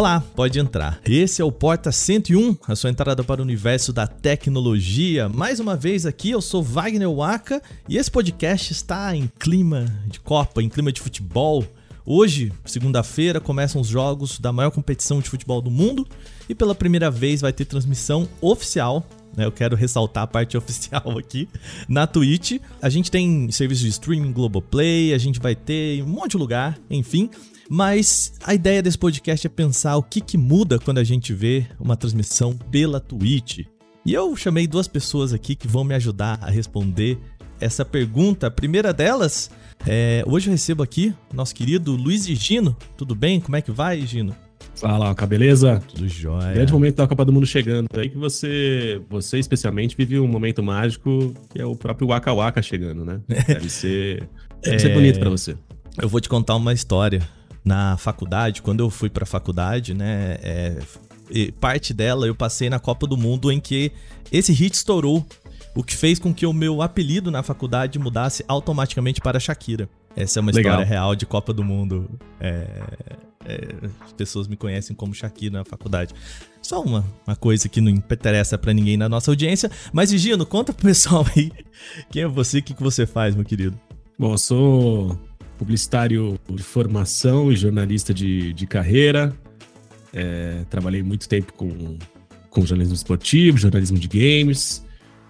Olá, pode entrar. Esse é o Porta 101, a sua entrada para o universo da tecnologia. Mais uma vez aqui, eu sou Wagner Waka e esse podcast está em clima de Copa, em clima de futebol. Hoje, segunda-feira, começam os jogos da maior competição de futebol do mundo e pela primeira vez vai ter transmissão oficial né? Eu quero ressaltar a parte oficial aqui na Twitch. A gente tem serviço de streaming Globoplay, a gente vai ter um monte de lugar, enfim. Mas a ideia desse podcast é pensar o que, que muda quando a gente vê uma transmissão pela Twitch. E eu chamei duas pessoas aqui que vão me ajudar a responder essa pergunta. A primeira delas, é, hoje eu recebo aqui nosso querido Luiz Gino. Tudo bem? Como é que vai, Gino? Fala, Oca, beleza? Tudo jóia. Grande momento da Copa do Mundo chegando. Aí que você, você especialmente, vive um momento mágico que é o próprio Waka Waka chegando, né? Deve ser, deve é... ser bonito para você. Eu vou te contar uma história na faculdade, quando eu fui pra faculdade, né? É, parte dela eu passei na Copa do Mundo em que esse hit estourou, o que fez com que o meu apelido na faculdade mudasse automaticamente para Shakira. Essa é uma Legal. história real de Copa do Mundo. É, é, as pessoas me conhecem como Shakira na faculdade. Só uma, uma coisa que não interessa para ninguém na nossa audiência. Mas, Gino, conta pro pessoal aí quem é você, o que, que você faz, meu querido. Bom, eu sou publicitário de formação e jornalista de, de carreira. É, trabalhei muito tempo com, com jornalismo esportivo, jornalismo de games.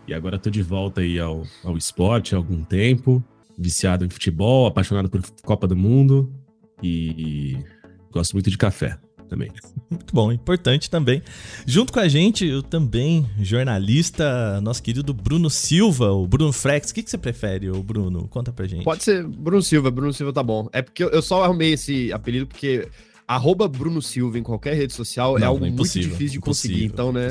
E agora estou de volta aí ao, ao esporte há algum tempo. Viciado em futebol, apaixonado por Copa do Mundo. E, gosto muito de café também. Muito bom, importante também. Junto com a gente, eu também, jornalista, nosso querido Bruno Silva, o Bruno Frex. O que, que você prefere, o Bruno? Conta pra gente. Pode ser Bruno Silva, Bruno Silva tá bom. É porque eu só arrumei esse apelido porque arroba Bruno Silva em qualquer rede social é Não, é algo muito difícil de conseguir. Então, né,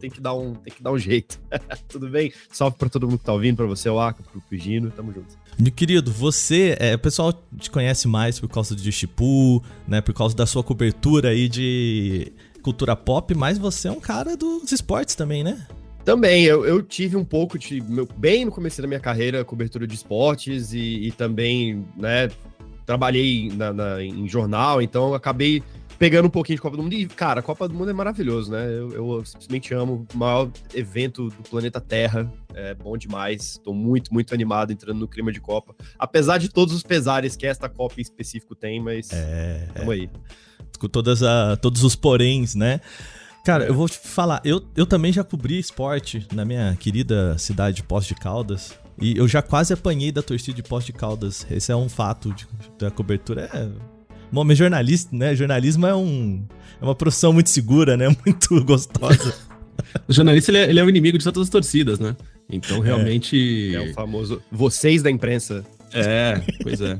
tem que dar um, tem que dar um jeito. Tudo bem? Salve pra todo mundo que tá ouvindo, pra você, o Aka, pro Pigino, tamo junto. Meu querido, você, é, o pessoal te conhece mais por causa de Chipu, né, por causa da sua cobertura aí de cultura pop, mas você é um cara dos esportes também, né? Também, eu, eu tive um pouco de. Meu, bem no começo da minha carreira, cobertura de esportes e, e também, né, trabalhei na, na, em jornal, então acabei pegando um pouquinho de Copa do Mundo. E, cara, a Copa do Mundo é maravilhoso, né? Eu, eu simplesmente amo o maior evento do planeta Terra. É bom demais. Tô muito, muito animado entrando no clima de Copa. Apesar de todos os pesares que esta Copa em específico tem, mas é, tamo aí. Com todas a, todos os poréns, né? Cara, eu vou te falar, eu, eu também já cobri esporte na minha querida cidade de Poços de Caldas. E eu já quase apanhei da torcida de Poços de Caldas. Esse é um fato de, da cobertura. É Bom, mas jornalista, né? Jornalismo é, um, é uma profissão muito segura, né? Muito gostosa. o jornalista ele é, ele é, o inimigo de todas as torcidas, né? Então realmente. É, é o famoso vocês da imprensa. É, pois é.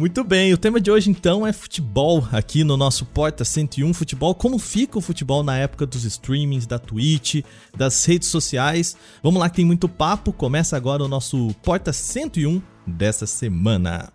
Muito bem, o tema de hoje então é futebol aqui no nosso Porta 101 Futebol. Como fica o futebol na época dos streamings, da Twitch, das redes sociais? Vamos lá que tem muito papo. Começa agora o nosso Porta 101 dessa semana.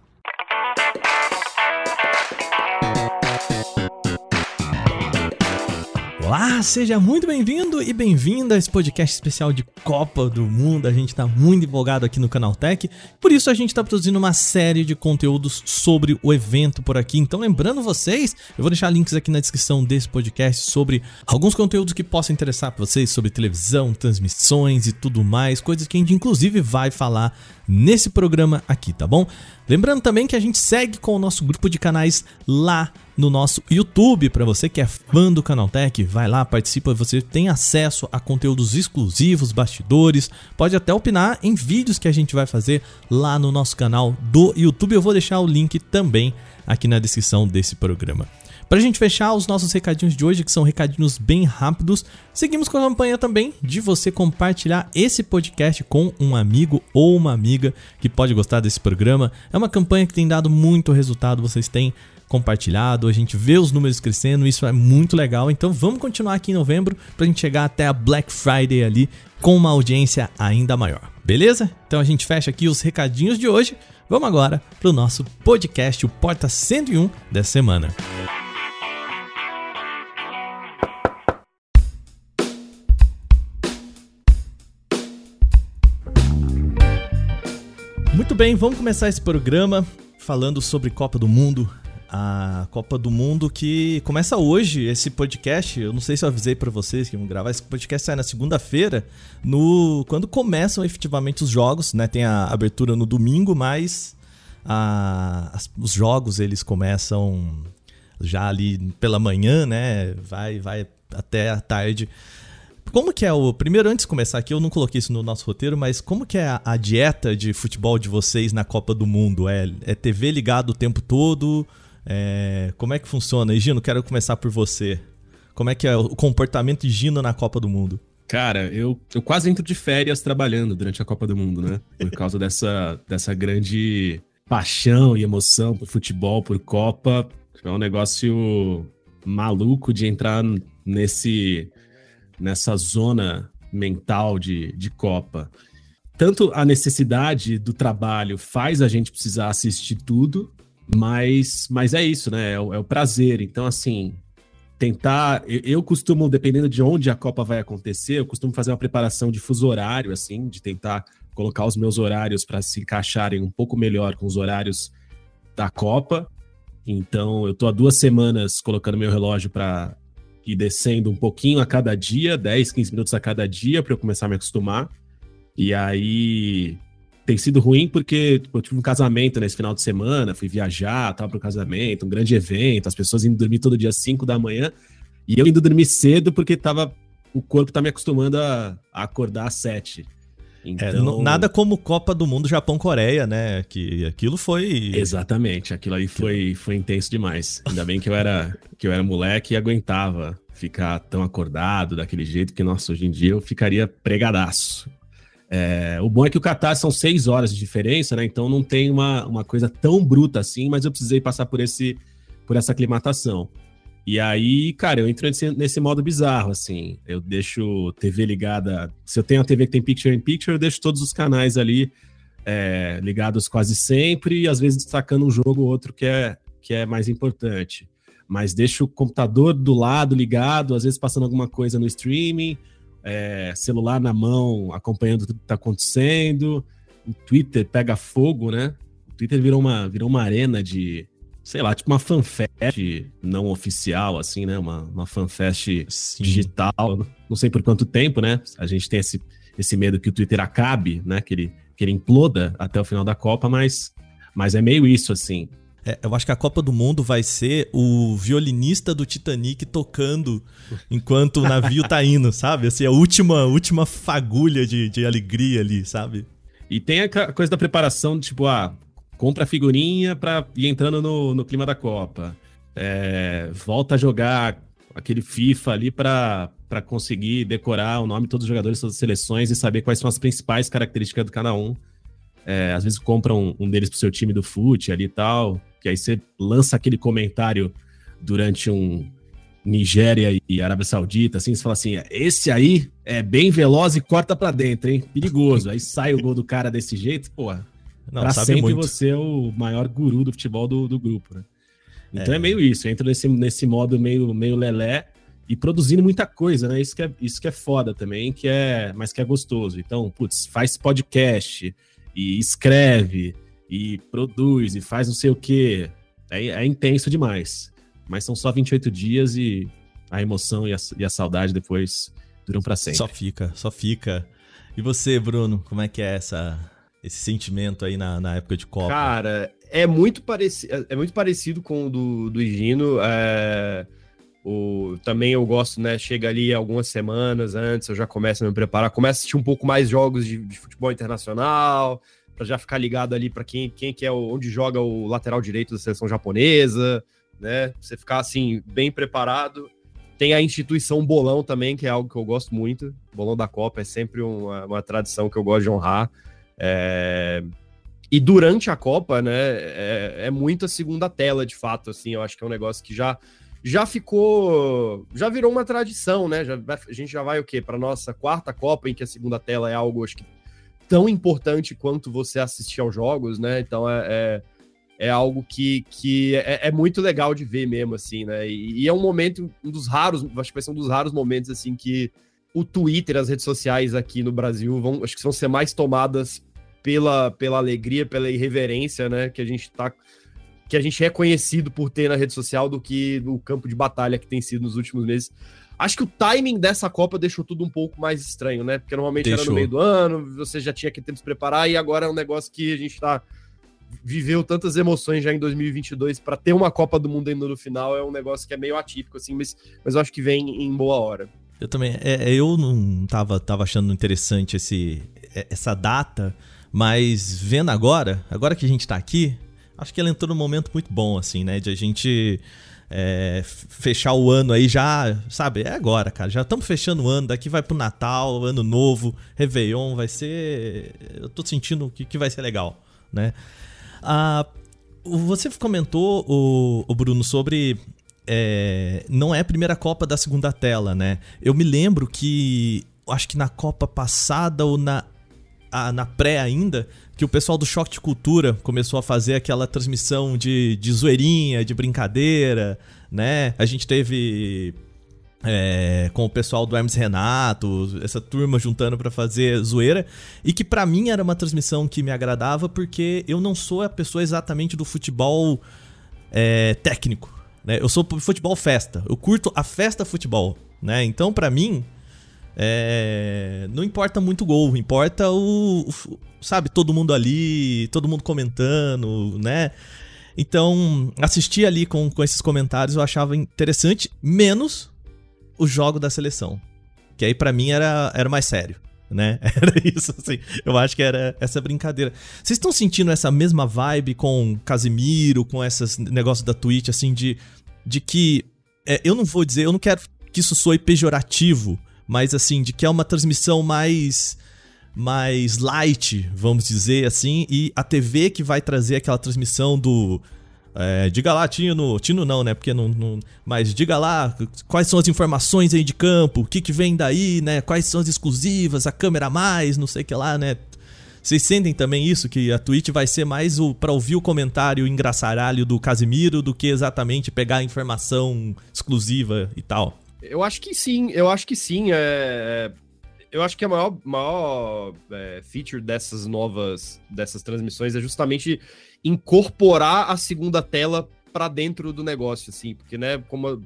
Olá, seja muito bem-vindo e bem-vinda a esse podcast especial de Copa do Mundo. A gente está muito empolgado aqui no Canal Tech, por isso a gente está produzindo uma série de conteúdos sobre o evento por aqui. Então, lembrando vocês, eu vou deixar links aqui na descrição desse podcast sobre alguns conteúdos que possam interessar para vocês sobre televisão, transmissões e tudo mais, coisas que a gente inclusive vai falar nesse programa aqui, tá bom? Lembrando também que a gente segue com o nosso grupo de canais lá nosso YouTube. Para você que é fã do Canaltech, vai lá, participa, você tem acesso a conteúdos exclusivos, bastidores, pode até opinar em vídeos que a gente vai fazer lá no nosso canal do YouTube. Eu vou deixar o link também aqui na descrição desse programa. Pra gente fechar os nossos recadinhos de hoje, que são recadinhos bem rápidos, seguimos com a campanha também de você compartilhar esse podcast com um amigo ou uma amiga que pode gostar desse programa. É uma campanha que tem dado muito resultado, vocês têm compartilhado, a gente vê os números crescendo, isso é muito legal. Então vamos continuar aqui em novembro pra gente chegar até a Black Friday ali com uma audiência ainda maior. Beleza? Então a gente fecha aqui os recadinhos de hoje. Vamos agora pro nosso podcast, o Porta 101 dessa semana. Muito bem, vamos começar esse programa falando sobre Copa do Mundo. A Copa do Mundo que começa hoje, esse podcast, eu não sei se eu avisei para vocês que vão gravar, esse podcast sai na segunda-feira, no quando começam efetivamente os jogos, né? Tem a abertura no domingo, mas a, as, os jogos eles começam já ali pela manhã, né? Vai vai até a tarde. Como que é o. Primeiro, antes de começar aqui, eu não coloquei isso no nosso roteiro, mas como que é a, a dieta de futebol de vocês na Copa do Mundo? É, é TV ligado o tempo todo? É, como é que funciona? E Gino, quero começar por você. Como é que é o comportamento de Gino na Copa do Mundo? Cara, eu, eu quase entro de férias trabalhando durante a Copa do Mundo, né? Por causa dessa, dessa grande paixão e emoção por futebol, por Copa. É um negócio maluco de entrar nesse nessa zona mental de, de Copa. Tanto a necessidade do trabalho faz a gente precisar assistir tudo, mas, mas é isso, né? É o, é o prazer. Então, assim, tentar. Eu, eu, costumo, dependendo de onde a Copa vai acontecer, eu costumo fazer uma preparação de fuso horário, assim, de tentar colocar os meus horários para se encaixarem um pouco melhor com os horários da Copa. Então, eu tô há duas semanas colocando meu relógio para ir descendo um pouquinho a cada dia, 10, 15 minutos a cada dia, para eu começar a me acostumar. E aí tem sido ruim porque tipo, eu tive um casamento nesse final de semana, fui viajar, tava pro casamento, um grande evento, as pessoas indo dormir todo dia às 5 da manhã, e eu indo dormir cedo porque tava o corpo tá me acostumando a, a acordar às 7. É, então... É, nada como Copa do Mundo Japão-Coreia, né? Que aquilo foi. Exatamente, aquilo aí foi, foi intenso demais. Ainda bem que eu era, que eu era moleque e aguentava ficar tão acordado daquele jeito, que, nossa, hoje em dia eu ficaria pregadaço. É, o bom é que o Qatar são seis horas de diferença, né? Então não tem uma, uma coisa tão bruta assim, mas eu precisei passar por, esse, por essa aclimatação. E aí, cara, eu entro nesse, nesse modo bizarro, assim. Eu deixo TV ligada. Se eu tenho a TV que tem Picture in Picture, eu deixo todos os canais ali é, ligados quase sempre, e às vezes destacando um jogo ou outro que é, que é mais importante. Mas deixo o computador do lado ligado, às vezes passando alguma coisa no streaming, é, celular na mão, acompanhando tudo que está acontecendo. O Twitter pega fogo, né? O Twitter virou uma, virou uma arena de sei lá, tipo uma fanfest não oficial, assim, né? Uma, uma fanfest Sim. digital. Não sei por quanto tempo, né? A gente tem esse, esse medo que o Twitter acabe, né? Que ele, que ele imploda até o final da Copa, mas, mas é meio isso, assim. É, eu acho que a Copa do Mundo vai ser o violinista do Titanic tocando enquanto o navio tá indo, sabe? Assim, a última, última fagulha de, de alegria ali, sabe? E tem a coisa da preparação, tipo, ah, compra figurinha para ir entrando no, no clima da Copa. É, volta a jogar aquele FIFA ali para conseguir decorar o nome de todos os jogadores, todas as seleções e saber quais são as principais características de cada um. É, às vezes compra um, um deles pro seu time do fute ali e tal, que aí você lança aquele comentário durante um Nigéria e Arábia Saudita, assim, você fala assim, esse aí é bem veloz e corta para dentro, hein? Perigoso. Aí sai o gol do cara desse jeito, pô, não, pra sempre muito. você é o maior guru do futebol do, do grupo, né? Então é. é meio isso, entra nesse, nesse modo meio, meio lelé e produzindo muita coisa, né? Isso que, é, isso que é foda também, que é, mas que é gostoso. Então, putz, faz podcast e escreve e produz e faz não sei o quê. É, é intenso demais. Mas são só 28 dias e a emoção e a, e a saudade depois duram para sempre. Só fica, só fica. E você, Bruno, como é que é essa esse sentimento aí na, na época de Copa? Cara, é muito, pareci é, é muito parecido com o do, do Higino. É... O, também eu gosto, né? Chega ali algumas semanas antes, eu já começo a me preparar, começo a assistir um pouco mais jogos de, de futebol internacional, para já ficar ligado ali para quem, quem que é onde joga o lateral direito da seleção japonesa, né? Você ficar assim, bem preparado. Tem a instituição Bolão também, que é algo que eu gosto muito. Bolão da Copa é sempre uma, uma tradição que eu gosto de honrar. É... E durante a Copa, né, é, é muita segunda tela, de fato, assim, eu acho que é um negócio que já já ficou, já virou uma tradição, né? Já, a gente já vai o quê? Para nossa quarta Copa em que a segunda tela é algo acho que tão importante quanto você assistir aos jogos, né? Então é, é, é algo que, que é, é, muito legal de ver mesmo, assim, né? E, e, é um momento, um dos raros, acho que vai ser um dos raros momentos assim que o Twitter, as redes sociais aqui no Brasil vão, acho que vão ser mais tomadas pela, pela alegria, pela irreverência, né? Que a gente tá que a gente é conhecido por ter na rede social do que no campo de batalha que tem sido nos últimos meses. Acho que o timing dessa Copa deixou tudo um pouco mais estranho, né? Porque normalmente deixou. era no meio do ano, você já tinha que tempo se preparar, e agora é um negócio que a gente tá. Viveu tantas emoções já em 2022 para ter uma Copa do Mundo ainda no final é um negócio que é meio atípico, assim, mas, mas eu acho que vem em boa hora. Eu também. É, é eu não tava, tava achando interessante esse, é, essa data, mas vendo agora, agora que a gente tá aqui, acho que ela entrou num momento muito bom, assim, né? De a gente é, fechar o ano aí já, sabe? É agora, cara. Já estamos fechando o ano, daqui vai pro Natal, Ano Novo, Réveillon, vai ser. Eu tô sentindo que, que vai ser legal, né? Ah, você comentou, o, o Bruno, sobre. É, não é a primeira Copa da segunda tela, né? Eu me lembro que. Acho que na Copa passada ou na a, na pré ainda, que o pessoal do Choque de Cultura começou a fazer aquela transmissão de, de zoeirinha, de brincadeira, né? A gente teve é, com o pessoal do Hermes Renato, essa turma juntando para fazer zoeira, e que para mim era uma transmissão que me agradava porque eu não sou a pessoa exatamente do futebol é, técnico, né? Eu sou futebol festa, eu curto a festa futebol, né? Então para mim é, não importa muito o gol, importa o, o, Sabe, todo mundo ali, todo mundo comentando, né? Então, assistir ali com, com esses comentários eu achava interessante, menos o jogo da seleção. Que aí para mim era, era mais sério, né? Era isso, assim. Eu acho que era essa brincadeira. Vocês estão sentindo essa mesma vibe com Casimiro, com esses negócios da Twitch, assim, de, de que. É, eu não vou dizer, eu não quero que isso soe pejorativo mas assim, de que é uma transmissão mais mais light, vamos dizer assim, e a TV que vai trazer aquela transmissão do é, diga lá, Tino. Tino não, né? Porque não, não. Mas diga lá quais são as informações aí de campo, o que, que vem daí, né? Quais são as exclusivas, a câmera a mais, não sei o que lá, né? Vocês sentem também isso? Que a Twitch vai ser mais o para ouvir o comentário engraçaralho do Casimiro do que exatamente pegar a informação exclusiva e tal? Eu acho que sim, eu acho que sim. É, é... Eu acho que a maior, maior é, feature dessas novas dessas transmissões é justamente incorporar a segunda tela para dentro do negócio, assim, porque, né, como a,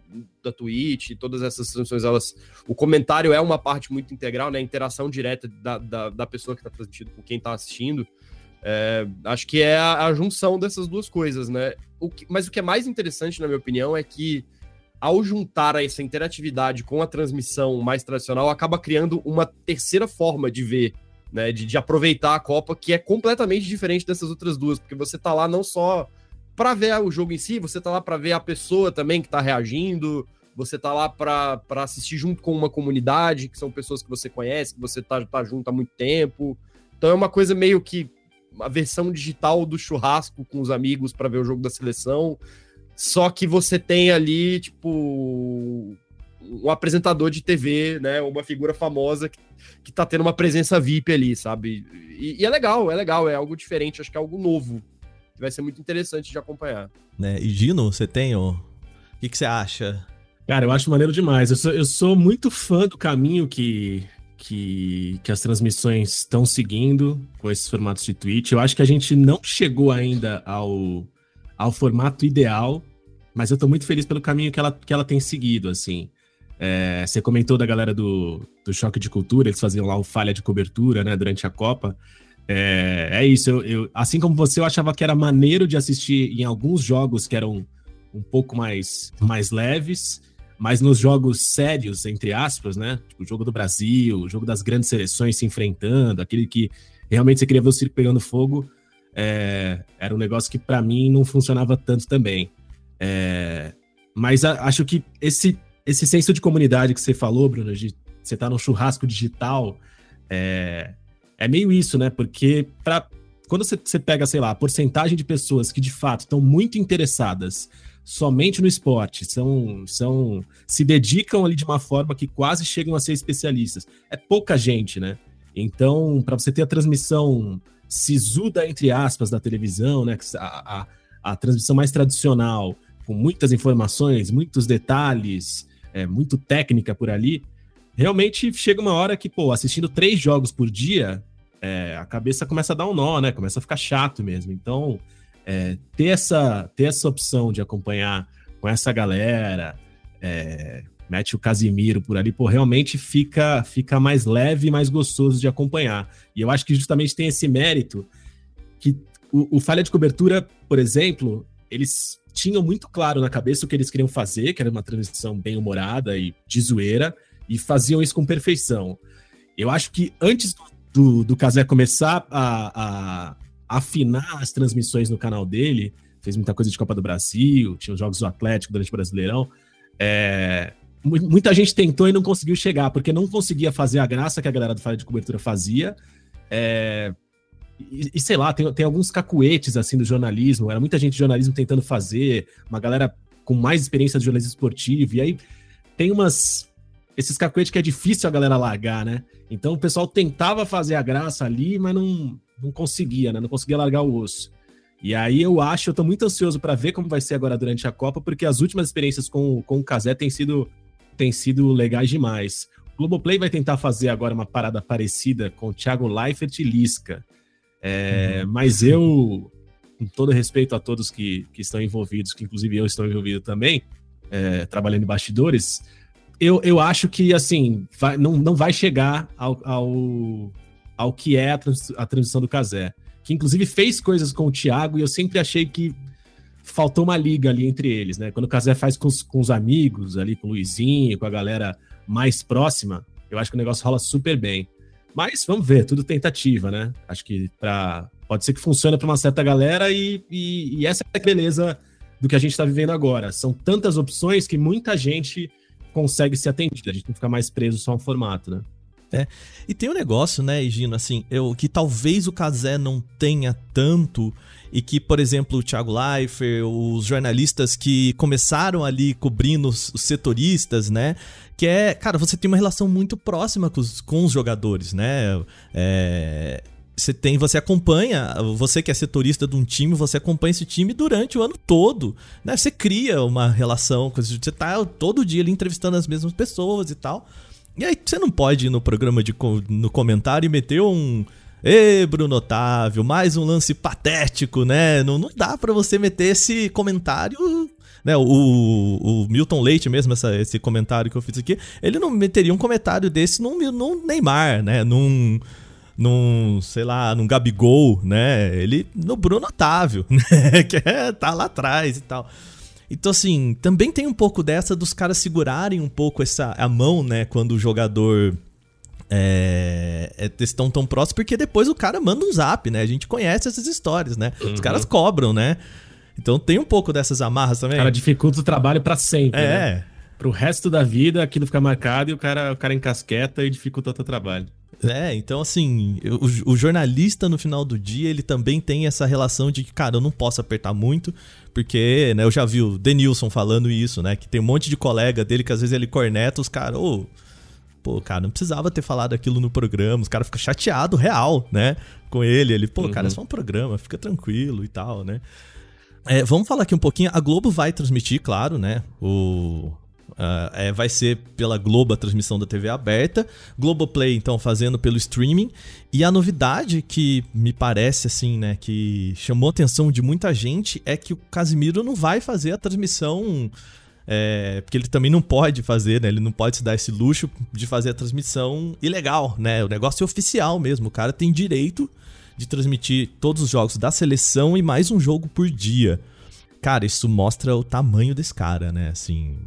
da Twitch, todas essas transmissões, elas, o comentário é uma parte muito integral, né, a interação direta da, da, da pessoa que está transmitindo com quem está assistindo. É, acho que é a, a, junção dessas duas coisas, né? O que, mas o que é mais interessante, na minha opinião, é que ao juntar essa interatividade com a transmissão mais tradicional, acaba criando uma terceira forma de ver, né? De, de aproveitar a Copa, que é completamente diferente dessas outras duas, porque você tá lá não só para ver o jogo em si, você tá lá para ver a pessoa também que tá reagindo, você tá lá para assistir junto com uma comunidade, que são pessoas que você conhece, que você tá, tá junto há muito tempo. Então é uma coisa meio que a versão digital do churrasco com os amigos para ver o jogo da seleção. Só que você tem ali, tipo, um apresentador de TV, né? Uma figura famosa que, que tá tendo uma presença VIP ali, sabe? E, e, é legal, é legal, é algo diferente, acho que é algo novo. Que vai ser muito interessante de acompanhar. Né? E Gino, você tem o. O que, que você acha? Cara, eu acho maneiro demais. Eu sou, eu sou muito fã do caminho que, que, que as transmissões estão seguindo com esses formatos de Twitch. Eu acho que a gente não chegou ainda ao, ao formato ideal mas eu tô muito feliz pelo caminho que ela, que ela tem seguido, assim. É, você comentou da galera do, do Choque de Cultura, eles faziam lá o falha de cobertura, né, durante a Copa. É, é isso, eu, eu, assim como você, eu achava que era maneiro de assistir em alguns jogos que eram um pouco mais, mais leves, mas nos jogos sérios, entre aspas, né, tipo o jogo do Brasil, o jogo das grandes seleções se enfrentando, aquele que realmente você queria ver o circo pegando fogo, é, era um negócio que para mim não funcionava tanto também. É, mas a, acho que esse, esse senso de comunidade que você falou, Bruno, de você tá no churrasco digital, é, é meio isso, né? Porque pra, quando você, você pega, sei lá, a porcentagem de pessoas que de fato estão muito interessadas somente no esporte, são, são se dedicam ali de uma forma que quase chegam a ser especialistas. É pouca gente, né? Então, para você ter a transmissão sisuda, entre aspas, da televisão, né? A, a, a transmissão mais tradicional, com muitas informações, muitos detalhes, é, muito técnica por ali, realmente chega uma hora que, pô, assistindo três jogos por dia, é, a cabeça começa a dar um nó, né? Começa a ficar chato mesmo. Então, é, ter, essa, ter essa opção de acompanhar com essa galera, é, mete o Casimiro por ali, pô, realmente fica, fica mais leve e mais gostoso de acompanhar. E eu acho que justamente tem esse mérito que o, o Falha de Cobertura, por exemplo, eles tinham muito claro na cabeça o que eles queriam fazer, que era uma transmissão bem humorada e de zoeira, e faziam isso com perfeição. Eu acho que antes do, do Casé começar a, a, afinar as transmissões no canal dele, fez muita coisa de Copa do Brasil, tinha os jogos do Atlético durante o Brasileirão. É, muita gente tentou e não conseguiu chegar, porque não conseguia fazer a graça que a galera do Falha de Cobertura fazia. É, e, e, sei lá, tem, tem alguns cacuetes assim do jornalismo, era muita gente de jornalismo tentando fazer, uma galera com mais experiência de jornalismo esportivo, e aí tem umas. Esses cacuetes que é difícil a galera largar, né? Então o pessoal tentava fazer a graça ali, mas não, não conseguia, né? Não conseguia largar o osso. E aí eu acho, eu tô muito ansioso para ver como vai ser agora durante a Copa, porque as últimas experiências com, com o Casé têm sido, têm sido legais demais. O Globoplay vai tentar fazer agora uma parada parecida com o Thiago Leifert e Lisca. É, uhum. Mas eu, com todo respeito a todos que, que estão envolvidos, que inclusive eu estou envolvido também, é, trabalhando em bastidores, eu, eu acho que, assim, vai, não, não vai chegar ao, ao, ao que é a, trans, a transição do Casé. Que, inclusive, fez coisas com o Thiago e eu sempre achei que faltou uma liga ali entre eles, né? Quando o Casé faz com os, com os amigos ali, com o Luizinho, com a galera mais próxima, eu acho que o negócio rola super bem. Mas vamos ver, tudo tentativa, né? Acho que pra, pode ser que funcione para uma certa galera e, e, e, essa é a beleza do que a gente está vivendo agora. São tantas opções que muita gente consegue ser atendida. A gente não fica mais preso só a um formato, né? É. E tem um negócio, né, Gino, assim, eu, que talvez o Casé não tenha tanto e que, por exemplo, o Thiago Leifert, os jornalistas que começaram ali cobrindo os, setoristas, né? Que é, cara, você tem uma relação muito próxima com os, com os jogadores, né? É, você tem, você acompanha, você que é setorista de um time, você acompanha esse time durante o ano todo, né? Você cria uma relação, você tá todo dia ali entrevistando as mesmas pessoas e tal. E aí você não pode ir no programa de no comentário e meter um Ê, Bruno Otávio, mais um lance patético, né? Não, não dá para você meter esse comentário né, o, o Milton Leite mesmo, essa, esse comentário que eu fiz aqui, ele não meteria um comentário desse num, num Neymar, né? Num, num, sei lá, num Gabigol, né? Ele no Bruno Otávio, né? Que é, tá lá atrás e tal. Então, assim, também tem um pouco dessa dos caras segurarem um pouco essa a mão, né? Quando o jogador é, é, estão tão próximos, porque depois o cara manda um zap, né? A gente conhece essas histórias, né? Uhum. Os caras cobram, né? Então tem um pouco dessas amarras também. O cara dificulta o trabalho para sempre. É. Né? Pro resto da vida aquilo fica marcado e o cara, o cara encasqueta e dificulta o teu trabalho. É, então assim, o, o, jornalista no final do dia, ele também tem essa relação de que, cara, eu não posso apertar muito, porque, né, eu já vi o Denilson falando isso, né, que tem um monte de colega dele que às vezes ele corneta os caras, ô, oh, pô, cara, não precisava ter falado aquilo no programa, os caras ficam chateados, real, né, com ele, ele, pô, uhum. cara, é só um programa, fica tranquilo e tal, né. É, vamos falar aqui um pouquinho, a Globo vai transmitir, claro, né, o, Uh, é, vai ser pela Globo a transmissão da TV aberta, Globoplay então fazendo pelo streaming. E a novidade que me parece assim, né, que chamou a atenção de muita gente é que o Casimiro não vai fazer a transmissão. É, porque ele também não pode fazer, né? Ele não pode se dar esse luxo de fazer a transmissão ilegal, né? O negócio é oficial mesmo. O cara tem direito de transmitir todos os jogos da seleção e mais um jogo por dia. Cara, isso mostra o tamanho desse cara, né? Assim,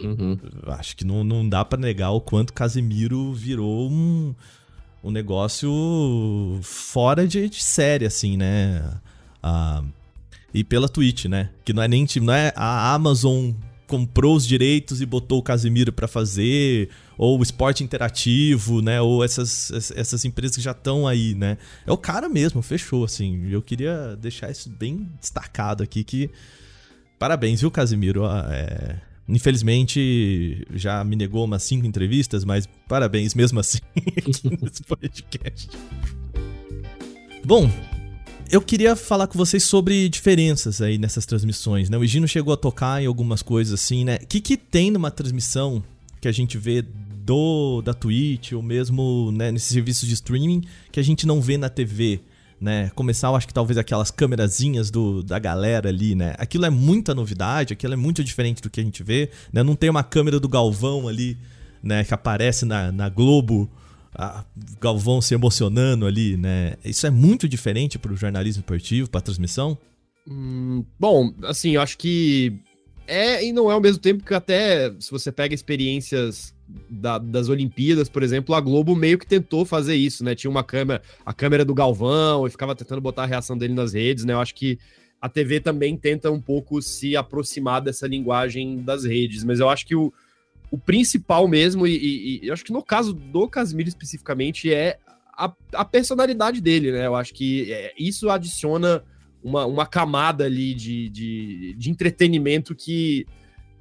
Uhum. Acho que não, não dá para negar o quanto Casemiro virou um, um negócio fora de, de série, assim, né? Ah, e pela Twitch, né? Que não é nem não é a Amazon comprou os direitos e botou o Casemiro para fazer, ou o esporte interativo, né? Ou essas, essas empresas que já estão aí, né? É o cara mesmo, fechou, assim. Eu queria deixar isso bem destacado aqui que parabéns, viu, Casemiro? É, Infelizmente, já me negou umas cinco entrevistas, mas parabéns mesmo assim nesse podcast. Bom, eu queria falar com vocês sobre diferenças aí nessas transmissões, né? O Gino chegou a tocar em algumas coisas assim, né? O que, que tem numa transmissão que a gente vê do da Twitch ou mesmo né, nesses serviços de streaming que a gente não vê na TV? né? Começar, eu acho que talvez aquelas câmerazinhas do, da galera ali, né? Aquilo é muita novidade, aquilo é muito diferente do que a gente vê, né? Não tem uma câmera do Galvão ali, né? Que aparece na, na Globo, a Galvão se emocionando ali, né? Isso é muito diferente para o jornalismo esportivo, para a transmissão? Hum, bom, assim, eu acho que é e não é ao mesmo tempo que até se você pega experiências da, das Olimpíadas, por exemplo, a Globo meio que tentou fazer isso, né? Tinha uma câmera, a câmera do Galvão, e ficava tentando botar a reação dele nas redes, né? Eu acho que a TV também tenta um pouco se aproximar dessa linguagem das redes, mas eu acho que o, o principal mesmo, e, e, e eu acho que no caso do Casimiro especificamente, é a, a personalidade dele, né? Eu acho que é, isso adiciona uma, uma camada ali de, de, de entretenimento que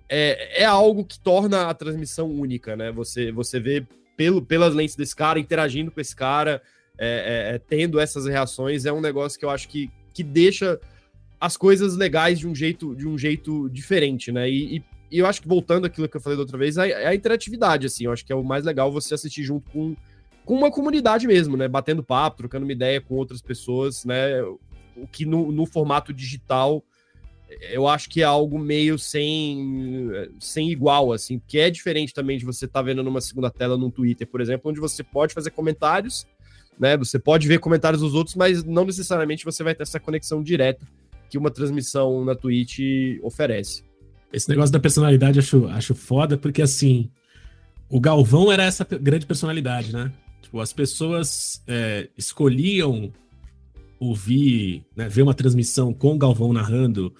é, é algo que torna a transmissão única, né? Você, você vê pelo, pelas lentes desse cara, interagindo com esse cara, é, é, é, tendo essas reações, é um negócio que eu acho que, que deixa as coisas legais de um jeito, de um jeito diferente, né? E, e, e eu acho que voltando àquilo que eu falei da outra vez, é a interatividade, assim, eu acho que é o mais legal você assistir junto com, com uma comunidade mesmo, né? Batendo papo, trocando uma ideia com outras pessoas, né? o que no, no, formato digital eu acho que é algo meio sem, sem igual, assim, porque é diferente também de você estar tá vendo numa segunda tela no Twitter, por exemplo, onde você pode fazer comentários, né? Você pode ver comentários dos outros, mas não necessariamente você vai ter essa conexão direta que uma transmissão na Twitch oferece. Esse negócio da personalidade acho, acho foda, porque assim, o Galvão era essa grande personalidade, né? Tipo, as pessoas é, escolhiam ouvir, né, ver uma transmissão com o Galvão narrando,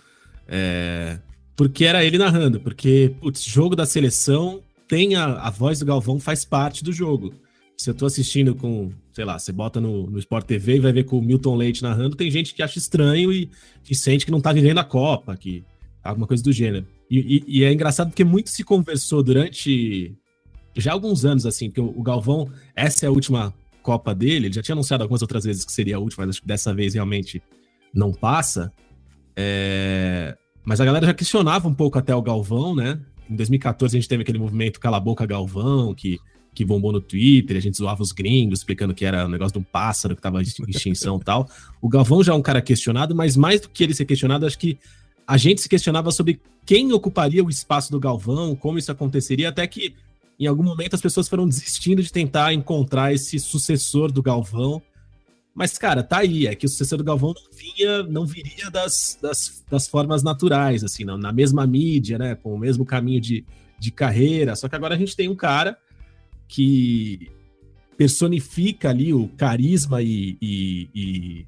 é, porque era ele narrando, porque o jogo da seleção tem a, a voz do Galvão faz parte do jogo. Se eu tô assistindo com, sei lá, você bota no, no Sport TV e vai ver com o Milton Leite narrando, tem gente que acha estranho e, e sente que não tá vivendo a Copa, que alguma coisa do gênero. E, e, e, é engraçado porque muito se conversou durante já alguns anos, assim, porque o, Galvão, essa é a última Copa dele, ele já tinha anunciado algumas outras vezes que seria a última, mas acho que dessa vez realmente não passa. É... Mas a galera já questionava um pouco até o Galvão, né? Em 2014 a gente teve aquele movimento Cala a Boca Galvão, que, que bombou no Twitter, a gente zoava os gringos, explicando que era um negócio de um pássaro que estava em extinção e tal. O Galvão já é um cara questionado, mas mais do que ele ser questionado, acho que a gente se questionava sobre quem ocuparia o espaço do Galvão, como isso aconteceria, até que em algum momento as pessoas foram desistindo de tentar encontrar esse sucessor do Galvão. Mas, cara, tá aí, é que o sucessor do Galvão não vinha, não viria das, das, das formas naturais, assim, não, na mesma mídia, né? Com o mesmo caminho de, de carreira. Só que agora a gente tem um cara que personifica ali o carisma e, e, e,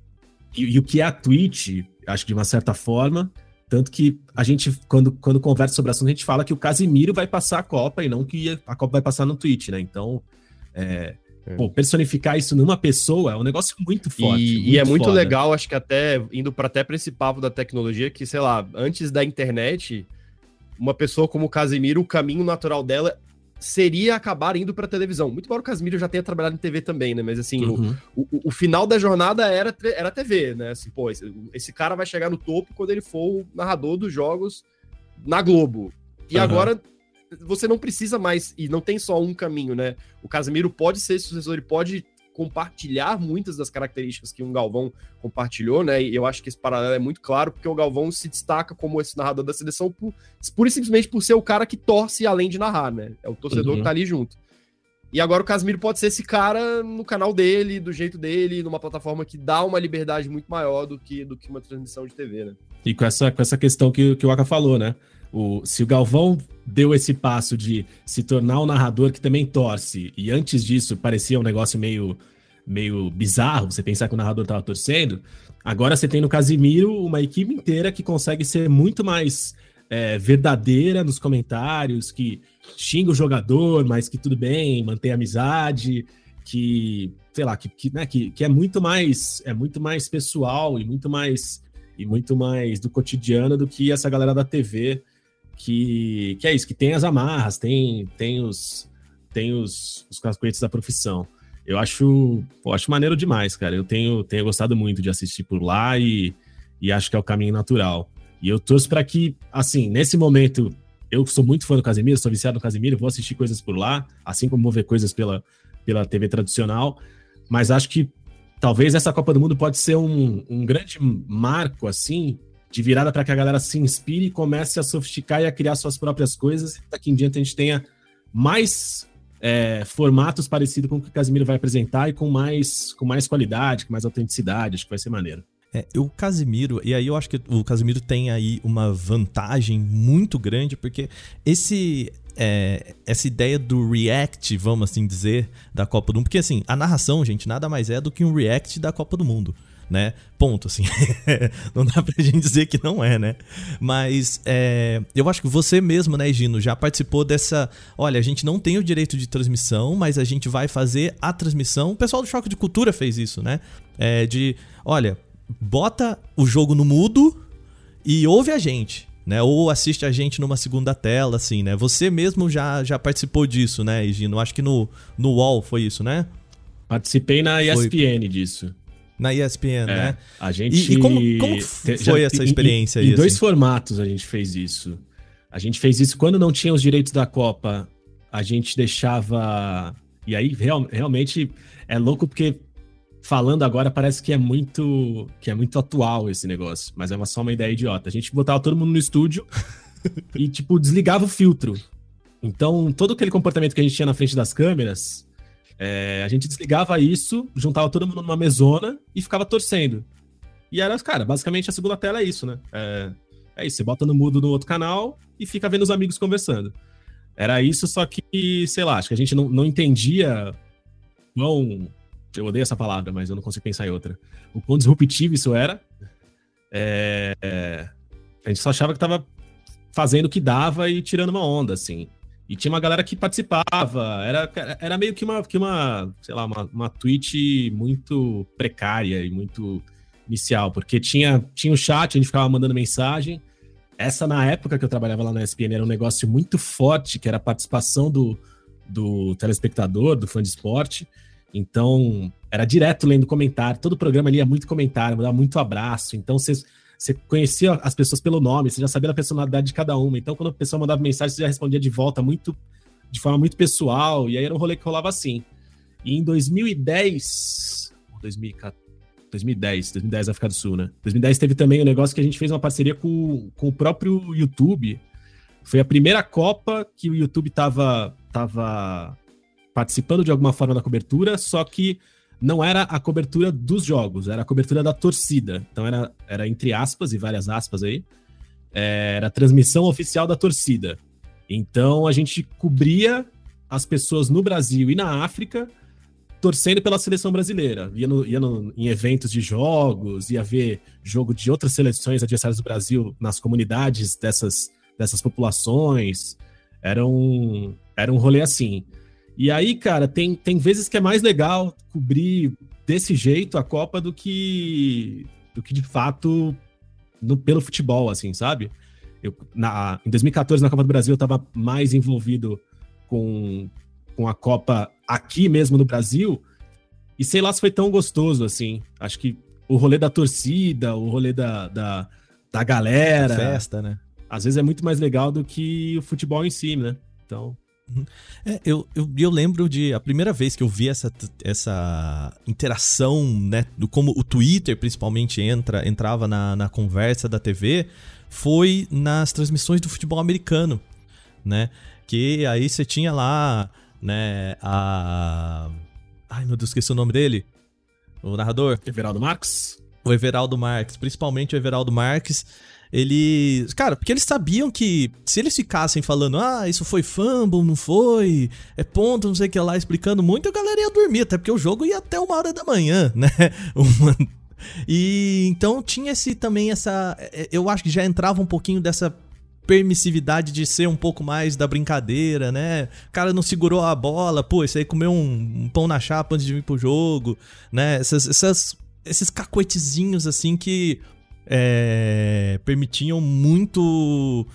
e, e o que é a Twitch, acho que de uma certa forma. Tanto que a gente, quando, quando conversa sobre o assunto, a gente fala que o Casimiro vai passar a Copa e não que a Copa vai passar no Twitch, né? Então, é, é. Pô, personificar isso numa pessoa é um negócio muito forte. E, muito e é muito foda. legal, acho que até indo para até para esse papo da tecnologia, que, sei lá, antes da internet, uma pessoa como o Casimiro, o caminho natural dela seria acabar indo para televisão. Muito embora o Casimiro já tenha trabalhado em TV também, né? Mas assim, uhum. o, o, o, final da jornada era, era TV, né? Assim, pô, esse, esse, cara vai chegar no topo quando ele for o narrador dos jogos na Globo. E uhum. agora você não precisa mais, e não tem só um caminho, né? O Casimiro pode ser sucessor, ele pode compartilhar muitas das características que um Galvão compartilhou, né? E eu acho que esse paralelo é muito claro, porque o Galvão se destaca como esse narrador da seleção por, pura e simplesmente por ser o cara que torce além de narrar, né? É o torcedor uhum. que tá ali junto. E agora o Casimiro pode ser esse cara no canal dele, do jeito dele, numa plataforma que dá uma liberdade muito maior do que, do que uma transmissão de TV, né? E com essa, com essa questão que, que o Aka falou, né? O, se o Galvão deu esse passo de se tornar um narrador que também torce, e antes disso parecia um negócio meio, meio bizarro, você pensar que o narrador estava torcendo, agora você tem no Casimiro uma equipe inteira que consegue ser muito mais é, verdadeira nos comentários, que xinga o jogador, mas que tudo bem, mantém amizade, que, sei lá, que, que, né, que, que é muito mais é muito mais pessoal e muito mais e muito mais do cotidiano do que essa galera da TV que, que é isso, que tem as amarras, tem, tem os tem os, os casquetes da profissão. Eu acho, pô, acho maneiro demais, cara. Eu tenho, tenho gostado muito de assistir por lá e, e acho que é o caminho natural. E eu torço para que, assim, nesse momento, eu sou muito fã do Casemiro, sou viciado no Casemiro, vou assistir coisas por lá, assim como vou ver coisas pela, pela TV tradicional, mas acho que talvez essa Copa do Mundo pode ser um, um grande marco, assim, de virada para que a galera se inspire e comece a sofisticar e a criar suas próprias coisas. Daqui em diante a gente tenha mais é, formatos parecidos com o que o Casimiro vai apresentar e com mais, com mais qualidade, com mais autenticidade. Acho que vai ser maneiro. É, o Casimiro, e aí eu acho que o Casimiro tem aí uma vantagem muito grande, porque esse é, essa ideia do react, vamos assim dizer, da Copa do Mundo, porque assim, a narração, gente, nada mais é do que um react da Copa do Mundo né? Ponto, assim. não dá pra gente dizer que não é, né? Mas é, eu acho que você mesmo, né, Gino, já participou dessa. Olha, a gente não tem o direito de transmissão, mas a gente vai fazer a transmissão. O pessoal do Choque de Cultura fez isso, né? É, de, olha, bota o jogo no mudo e ouve a gente. Né, ou assiste a gente numa segunda tela, assim, né? Você mesmo já, já participou disso, né, Gino? Acho que no, no UOL foi isso, né? Participei na ESPN foi. disso. Na ESPN, é, né? A gente. E, e como, como foi já, essa experiência em, aí? Em dois assim? formatos a gente fez isso. A gente fez isso quando não tinha os direitos da Copa. A gente deixava. E aí, real, realmente, é louco porque falando agora parece que é muito que é muito atual esse negócio, mas é só uma ideia idiota. A gente botava todo mundo no estúdio e tipo desligava o filtro. Então, todo aquele comportamento que a gente tinha na frente das câmeras, é, a gente desligava isso, juntava todo mundo numa mesona e ficava torcendo. E era, cara, basicamente a segunda tela é isso, né? É, é isso, você bota no mudo no outro canal e fica vendo os amigos conversando. Era isso, só que, sei lá, acho que a gente não, não entendia quão. Eu odeio essa palavra, mas eu não consigo pensar em outra. O quão disruptivo isso era. É, é, a gente só achava que tava fazendo o que dava e tirando uma onda, assim. E tinha uma galera que participava. Era, era meio que uma, que uma sei lá, uma, uma tweet muito precária e muito inicial, porque tinha, tinha o chat, a gente ficava mandando mensagem. Essa, na época que eu trabalhava lá na ESPN, era um negócio muito forte, que era a participação do, do telespectador, do fã de esporte. Então, era direto lendo comentário. Todo programa lia muito comentário, mandava muito abraço. Então, vocês você conhecia as pessoas pelo nome, você já sabia a personalidade de cada uma. Então, quando a pessoa mandava mensagem, você já respondia de volta muito, de forma muito pessoal. E aí era um rolê que rolava assim. E em 2010, 2014, 2010, 2010 África do Sul, né? 2010 teve também um negócio que a gente fez uma parceria com, com o próprio YouTube. Foi a primeira Copa que o YouTube tava, tava participando de alguma forma da cobertura, só que não era a cobertura dos jogos, era a cobertura da torcida. Então era, era entre aspas e várias aspas aí, é, era a transmissão oficial da torcida. Então a gente cobria as pessoas no Brasil e na África torcendo pela seleção brasileira. Ia, no, ia no, em eventos de jogos, ia ver jogo de outras seleções adversárias do Brasil nas comunidades dessas, dessas populações. Era um, era um rolê assim. E aí, cara, tem, tem vezes que é mais legal cobrir desse jeito a Copa do que do que de fato no, pelo futebol, assim, sabe? Eu, na, em 2014, na Copa do Brasil, eu estava mais envolvido com, com a Copa aqui mesmo no Brasil. E sei lá se foi tão gostoso assim. Acho que o rolê da torcida, o rolê da, da, da galera. Festa, né? Às vezes é muito mais legal do que o futebol em si, né? Então. Uhum. É, eu, eu, eu, lembro de a primeira vez que eu vi essa, essa interação, né? Do como o Twitter principalmente entra, entrava na, na conversa da TV, foi nas transmissões do futebol americano, né? Que aí você tinha lá, né, a. Ai meu Deus, esqueci o nome dele. O narrador. Everaldo Marques? O Everaldo Marques, principalmente o Everaldo Marques eles. Cara, porque eles sabiam que se eles ficassem falando, ah, isso foi fumble, não foi, é ponto, não sei o que lá, explicando muito, a galera ia dormir, até porque o jogo ia até uma hora da manhã, né? e então tinha esse também essa. É, eu acho que já entrava um pouquinho dessa permissividade de ser um pouco mais da brincadeira, né? O cara não segurou a bola, pô, esse aí comeu um, um pão na chapa antes de vir pro jogo, né? Essas, essas, esses cacoetezinhos assim que é, permitiam muito,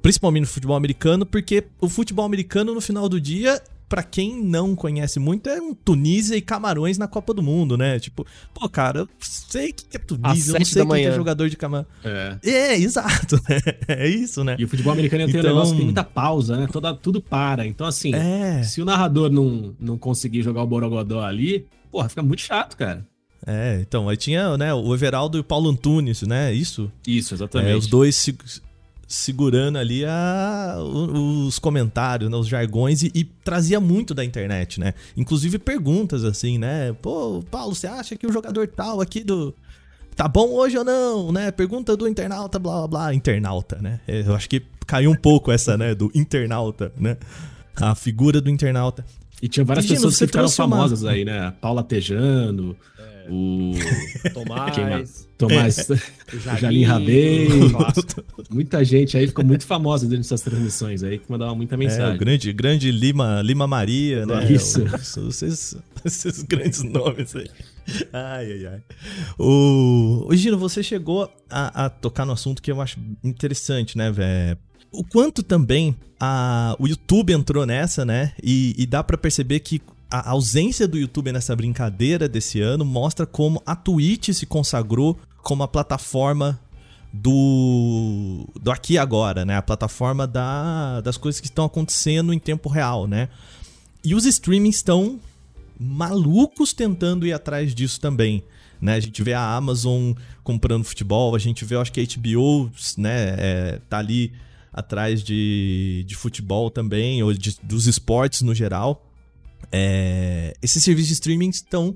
principalmente no futebol americano, porque o futebol americano no final do dia para quem não conhece muito, é um Tunísia e Camarões na Copa do Mundo, né? Tipo, pô, cara, eu sei que é Tunísia, eu não sei quem é jogador de Camarões. É. é, exato, né? É isso, né? E o futebol americano então... tem um então negócio que tem muita pausa, né? Toda, tudo para. Então, assim, é. se o narrador não, não conseguir jogar o Borogodó ali, porra, fica muito chato, cara. É, então, aí tinha né, o Everaldo e o Paulo Antunes, né? Isso? Isso, exatamente. É, os dois se, segurando ali a, os comentários, né, os jargões e, e, trazia muito da internet, né? Inclusive perguntas assim, né? Pô, Paulo, você acha que o jogador tal aqui do tá bom hoje ou não, né? Pergunta do internauta, blá blá blá, internauta, né? É, eu acho que caiu um pouco essa, né, do internauta, né? A figura do internauta. E tinha várias Gino, pessoas que ficaram famosas uma... aí, né? Paula Tejano, é. O Tomás, Tomás, é. o Jalim Rabei, muita gente aí ficou muito famosa dentro dessas transmissões aí, que mandava muita mensagem. É, o grande, grande Lima, Lima Maria, né? Isso. esses, esses grandes nomes aí. Ai, ai, ai. O, o Gino, você chegou a, a, tocar no assunto que eu acho interessante, né, velho? O quanto também a, o YouTube entrou nessa, né? E, e dá para perceber que a ausência do YouTube nessa brincadeira desse ano mostra como a Twitch se consagrou como a plataforma do, do aqui e agora, né? A plataforma da, das coisas que estão acontecendo em tempo real, né? E os streamings estão malucos tentando ir atrás disso também. Né? A gente vê a Amazon comprando futebol, a gente vê, acho que a HBO né, é, tá ali atrás de, de futebol também, ou de, dos esportes no geral. É, esses serviços de streaming estão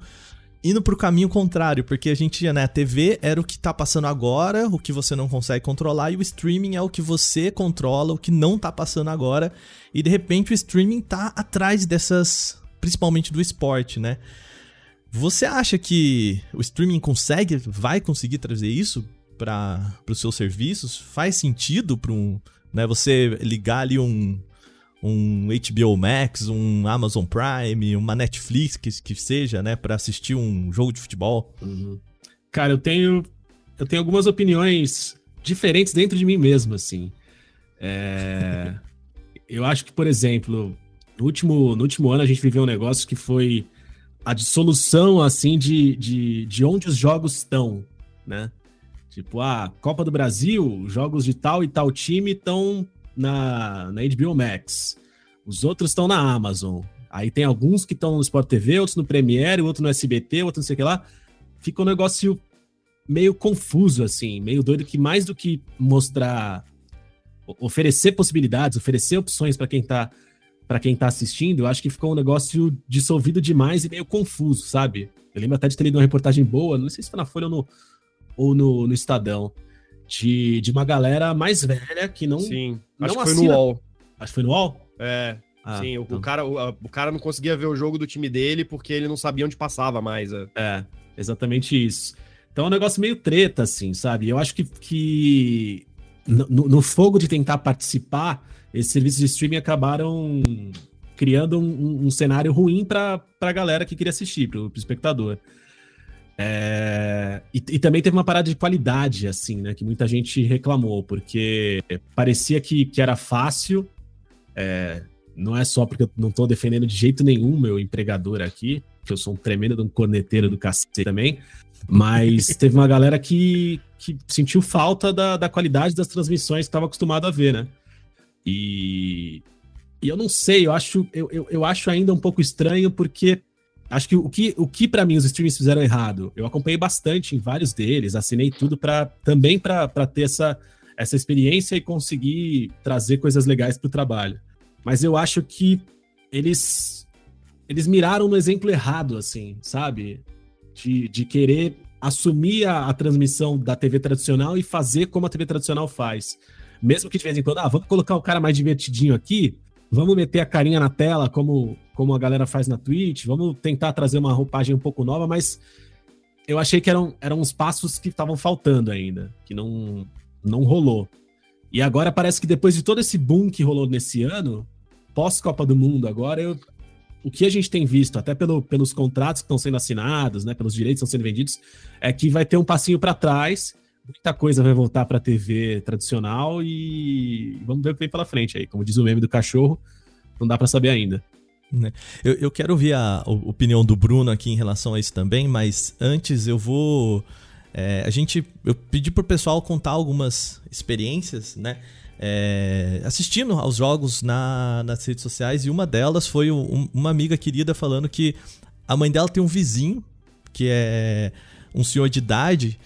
indo para o caminho contrário, porque a gente, né, a TV era o que está passando agora, o que você não consegue controlar, e o streaming é o que você controla, o que não está passando agora, e de repente o streaming está atrás dessas principalmente do esporte, né? Você acha que o streaming consegue, vai conseguir trazer isso para os seus serviços? Faz sentido para um, né, você ligar ali um, um HBO Max, um Amazon Prime, uma Netflix que, que seja, né, para assistir um jogo de futebol? Uhum. Cara, eu tenho eu tenho algumas opiniões diferentes dentro de mim mesmo, assim. É... eu acho que, por exemplo, no último, no último ano a gente viveu um negócio que foi a dissolução, assim, de, de, de onde os jogos estão, né? Tipo, a Copa do Brasil, jogos de tal e tal time estão na, na HBO Max. Os outros estão na Amazon. Aí tem alguns que estão no Sport TV, outros no Premiere, outro no SBT, outro não sei o que lá. Fica um negócio meio confuso, assim, meio doido que mais do que mostrar, oferecer possibilidades, oferecer opções para quem está para quem tá assistindo, eu acho que ficou um negócio dissolvido demais e meio confuso, sabe? Eu lembro até de ter lido uma reportagem boa, não sei se foi na Folha ou no, ou no, no Estadão, de, de uma galera mais velha que não. Sim, não acho que foi no UOL. Acho que foi no UOL? É. Ah, sim, então. o, cara, o, o, cara não conseguia ver o jogo do time dele porque ele não sabia onde passava mais. É, é exatamente isso. Então é um negócio meio treta, assim, sabe? Eu acho que, que no, no fogo de tentar participar, esses serviços de streaming acabaram criando um, um cenário ruim para a galera que queria assistir, para o espectador. É, e, e, também teve uma parada de qualidade, assim, né? Que muita gente reclamou, porque parecia que, que era fácil. É, não é só porque eu não estou defendendo de jeito nenhum meu empregador aqui, que eu sou um tremendo um corneteiro do cacete também. Mas teve uma galera que, que sentiu falta da, da qualidade das transmissões que estava acostumado a ver, né? E, e eu não sei, eu acho, eu, eu, eu, acho ainda um pouco estranho, porque acho que o que, o que para mim os streams fizeram errado, eu acompanhei bastante em vários deles, assinei tudo para também para ter essa, essa experiência e conseguir trazer coisas legais para o trabalho. Mas eu acho que eles eles miraram no exemplo errado, assim, sabe? De, de querer assumir a, a transmissão da TV tradicional e fazer como a TV tradicional faz mesmo que de vez em quando, ah, vamos colocar o cara mais divertidinho aqui, vamos meter a carinha na tela, como, como a galera faz na Twitch, vamos tentar trazer uma roupagem um pouco nova, mas eu achei que eram, eram uns passos que estavam faltando ainda, que não, não rolou. E agora parece que depois de todo esse boom que rolou nesse ano, pós-Copa do Mundo agora, eu, o que a gente tem visto, até pelo, pelos contratos que estão sendo assinados, né, pelos direitos que estão sendo vendidos, é que vai ter um passinho para trás muita coisa vai voltar para a TV tradicional e vamos ver o que vem pela frente aí. Como diz o meme do cachorro, não dá para saber ainda. Né. Eu, eu quero ouvir a, opinião do Bruno aqui em relação a isso também, mas antes eu vou. É, a gente. Eu pedi pro pessoal contar algumas experiências, né? É, assistindo aos jogos na, nas redes sociais, e uma delas foi um, uma amiga querida falando que a mãe dela tem um vizinho que é um senhor de idade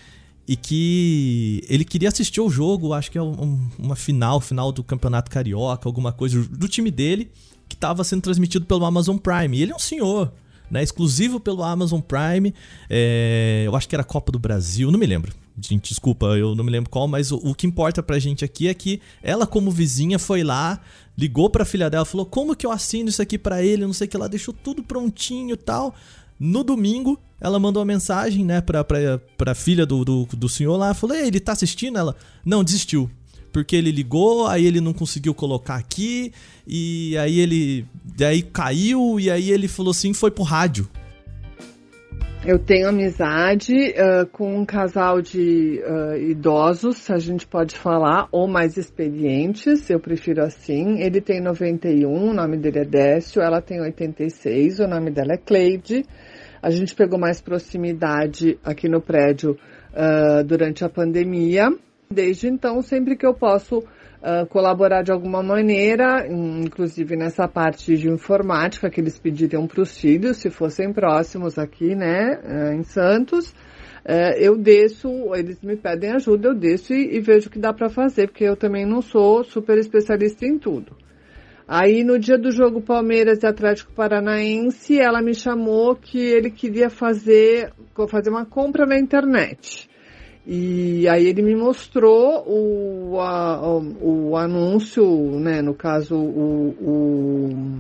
e que ele queria assistir o jogo, acho que é um, uma final, final do Campeonato Carioca, alguma coisa do time dele, que estava sendo transmitido pelo Amazon Prime. E ele é um senhor, né? Exclusivo pelo Amazon Prime. É, eu acho que era Copa do Brasil, não me lembro. Gente, desculpa, eu não me lembro qual, mas o, o que importa pra gente aqui é que ela, como vizinha, foi lá, ligou pra filha dela, falou: Como que eu assino isso aqui para ele? Não sei o que, ela deixou tudo prontinho e tal. No domingo, ela mandou uma mensagem, né, pra, pra, pra filha do, do, do senhor lá. Falou, ele tá assistindo? Ela, não, desistiu. Porque ele ligou, aí ele não conseguiu colocar aqui, e aí ele. Daí caiu, e aí ele falou assim: foi pro rádio. Eu tenho amizade uh, com um casal de uh, idosos, a gente pode falar, ou mais experientes, eu prefiro assim. Ele tem 91, o nome dele é Décio, ela tem 86, o nome dela é Cleide. A gente pegou mais proximidade aqui no prédio uh, durante a pandemia. Desde então, sempre que eu posso uh, colaborar de alguma maneira, inclusive nessa parte de informática que eles pediriam para os filhos, se fossem próximos aqui, né, uh, em Santos, eu desço, eles me pedem ajuda, eu desço e, e vejo o que dá para fazer, porque eu também não sou super especialista em tudo. Aí no dia do jogo Palmeiras e Atlético Paranaense, ela me chamou que ele queria fazer, fazer uma compra na internet. E aí ele me mostrou o, a, o, o anúncio, né, no caso o, o,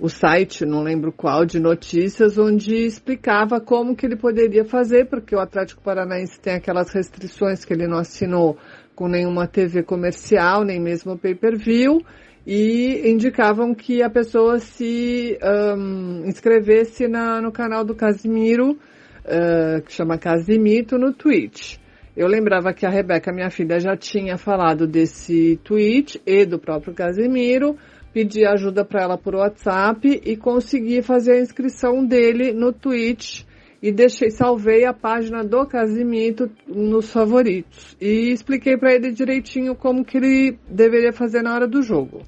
o site, não lembro qual, de notícias, onde explicava como que ele poderia fazer, porque o Atlético Paranaense tem aquelas restrições que ele não assinou com nenhuma TV comercial, nem mesmo pay-per-view, e indicavam que a pessoa se um, inscrevesse na, no canal do Casimiro, uh, que chama Casimito, no Twitch. Eu lembrava que a Rebeca, minha filha, já tinha falado desse tweet e do próprio Casimiro, pedi ajuda para ela por WhatsApp e consegui fazer a inscrição dele no Twitch e deixei, salvei a página do Casimito nos favoritos e expliquei para ele direitinho como que ele deveria fazer na hora do jogo.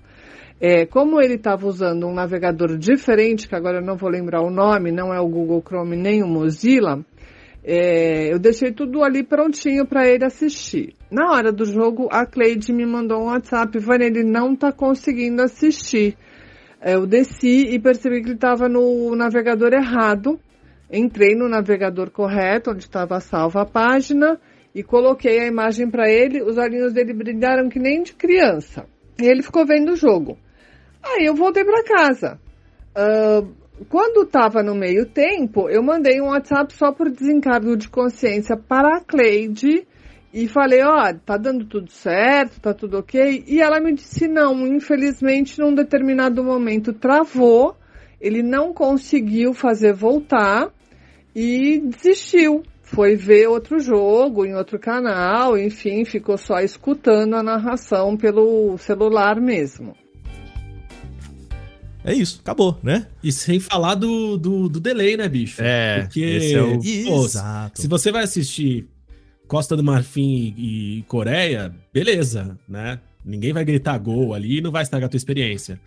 É, como ele estava usando um navegador diferente, que agora eu não vou lembrar o nome, não é o Google Chrome nem o Mozilla, é, eu deixei tudo ali prontinho para ele assistir. Na hora do jogo, a Cleide me mandou um WhatsApp, Vânia, ele não está conseguindo assistir. É, eu desci e percebi que ele estava no navegador errado Entrei no navegador correto, onde estava salva a página, e coloquei a imagem para ele. Os olhinhos dele brilharam que nem de criança. E ele ficou vendo o jogo. Aí eu voltei para casa. Uh, quando estava no meio tempo, eu mandei um WhatsApp só por desencargo de consciência para a Cleide e falei, ó, oh, tá dando tudo certo, tá tudo ok. E ela me disse não, infelizmente num determinado momento travou, ele não conseguiu fazer voltar e desistiu. Foi ver outro jogo em outro canal, enfim, ficou só escutando a narração pelo celular mesmo. É isso, acabou, né? E sem falar do, do, do delay, né, bicho? É, Porque, esse é o... Pô, Exato. se você vai assistir Costa do Marfim e Coreia, beleza, né? Ninguém vai gritar gol ali e não vai estragar a tua experiência.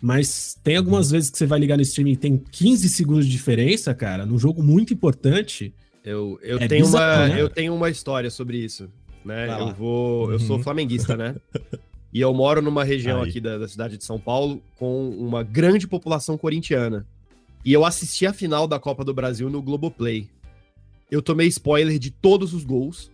Mas tem algumas vezes que você vai ligar no streaming e tem 15 segundos de diferença, cara, num jogo muito importante. Eu, eu, é tenho, bizarro, uma, né? eu tenho uma história sobre isso. Né? eu vou. Uhum. Eu sou uhum. flamenguista, né? e eu moro numa região Aí. aqui da, da cidade de São Paulo com uma grande população corintiana. E eu assisti a final da Copa do Brasil no Globoplay. Eu tomei spoiler de todos os gols,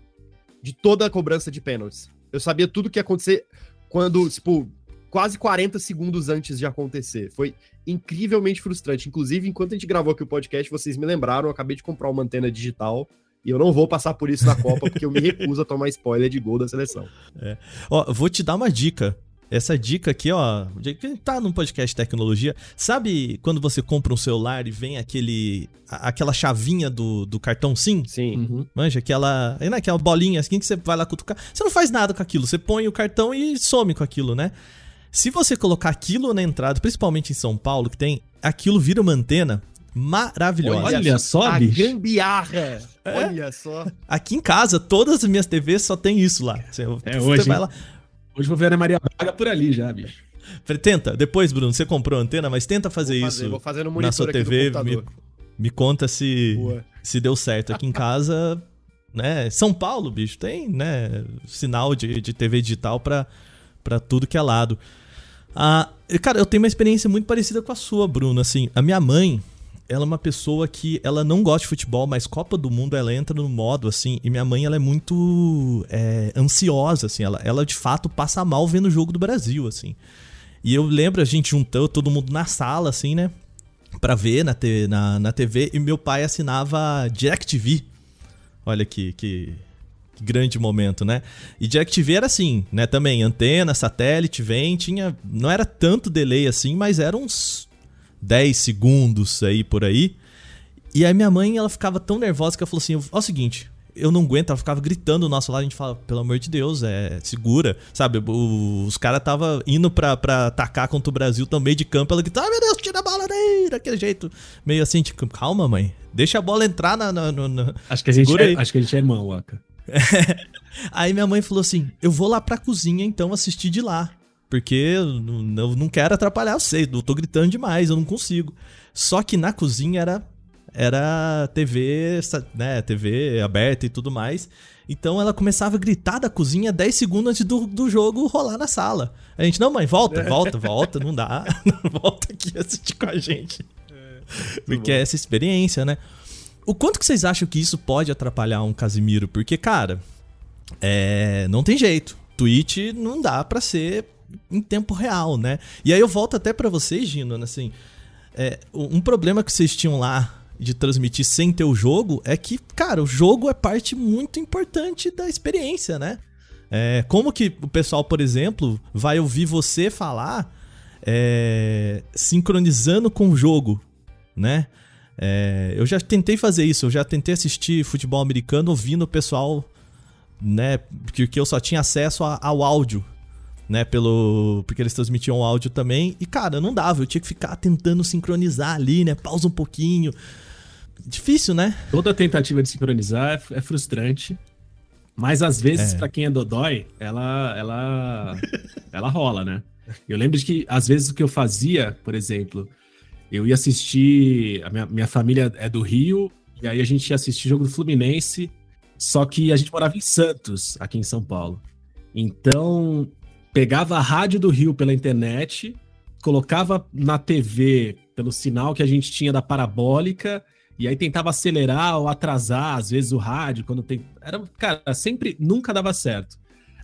de toda a cobrança de pênaltis. Eu sabia tudo que ia acontecer quando, tipo, quase 40 segundos antes de acontecer. Foi incrivelmente frustrante. Inclusive, enquanto a gente gravou aqui o podcast, vocês me lembraram, eu acabei de comprar uma antena digital e eu não vou passar por isso na Copa, porque eu me recuso a tomar spoiler de gol da seleção. É. Ó, vou te dar uma dica. Essa dica aqui, ó, tá no podcast tecnologia. Sabe quando você compra um celular e vem aquele aquela chavinha do, do cartão SIM? Sim. Uhum. Manja, aquela, é aquela bolinha assim que você vai lá cutucar. Você não faz nada com aquilo, você põe o cartão e some com aquilo, né? Se você colocar aquilo na entrada, principalmente em São Paulo, que tem, aquilo vira uma antena maravilhosa. Olha, Olha só, a bicho. gambiarra. É? Olha só. Aqui em casa, todas as minhas TVs só tem isso lá. Você, é, hoje, vai lá. Hoje vou ver a Ana Maria Braga por ali já, bicho. Tenta, depois, Bruno, você comprou a antena, mas tenta fazer, vou fazer isso vou fazer no na sua TV. Me, me, conta se, se deu certo aqui em casa, né? São Paulo, bicho, tem, né? Sinal de, de TV digital pra, pra tudo que é lado. Ah, cara, eu tenho uma experiência muito parecida com a sua, Bruno. Assim, a minha mãe, ela é uma pessoa que ela não gosta de futebol, mas Copa do Mundo ela entra no modo assim. E minha mãe ela é muito é, ansiosa, assim. Ela, ela de fato passa mal vendo o jogo do Brasil, assim. E eu lembro a gente juntou todo mundo na sala, assim, né? Pra ver na, te, na, na TV. E meu pai assinava DirecTV. Olha que, que grande momento, né? E DirecTV era assim, né? Também antena, satélite, vem, tinha. Não era tanto delay assim, mas eram uns 10 segundos aí por aí. E aí minha mãe, ela ficava tão nervosa que ela falou assim: ó, é o seguinte, eu não aguento, ela ficava gritando do nosso lado, a gente fala, pelo amor de Deus, é segura, sabe? O, os caras tava indo pra, pra atacar contra o Brasil também de campo, ela gritava, ah, meu Deus, tira a bola daí, daquele jeito. Meio assim, tipo, calma, mãe, deixa a bola entrar na... na, na, na... Acho, que a gente é, acho que a gente é irmão, Waka. Aí minha mãe falou assim: eu vou lá pra cozinha então assistir de lá. Porque eu não quero atrapalhar vocês, eu tô gritando demais, eu não consigo. Só que na cozinha era era TV, né, TV aberta e tudo mais. Então ela começava a gritar da cozinha 10 segundos antes do, do jogo rolar na sala. A gente, não, mãe, volta, volta, volta, não dá. volta aqui assistir com a gente. É, Porque é essa experiência, né? O quanto que vocês acham que isso pode atrapalhar um Casimiro? Porque, cara, é, não tem jeito. Twitch não dá para ser em tempo real, né? E aí eu volto até para vocês, Gino, assim, é, um problema que vocês tinham lá de transmitir sem ter o jogo é que, cara, o jogo é parte muito importante da experiência, né? É, como que o pessoal, por exemplo, vai ouvir você falar é, sincronizando com o jogo, né? É, eu já tentei fazer isso, eu já tentei assistir futebol americano ouvindo o pessoal, né? Porque eu só tinha acesso a, ao áudio, né? Pelo, porque eles transmitiam áudio também. E, cara, não dava, eu tinha que ficar tentando sincronizar ali, né? Pausa um pouquinho. Difícil, né? Toda tentativa de sincronizar é, é frustrante. Mas às vezes, é. para quem é dodói, ela, ela, ela rola, né? Eu lembro de que, às vezes, o que eu fazia, por exemplo, eu ia assistir. A minha, minha família é do Rio, e aí a gente ia assistir jogo do Fluminense, só que a gente morava em Santos, aqui em São Paulo. Então, pegava a rádio do Rio pela internet, colocava na TV pelo sinal que a gente tinha da parabólica, e aí tentava acelerar ou atrasar, às vezes, o rádio, quando tem. Era, cara, sempre nunca dava certo.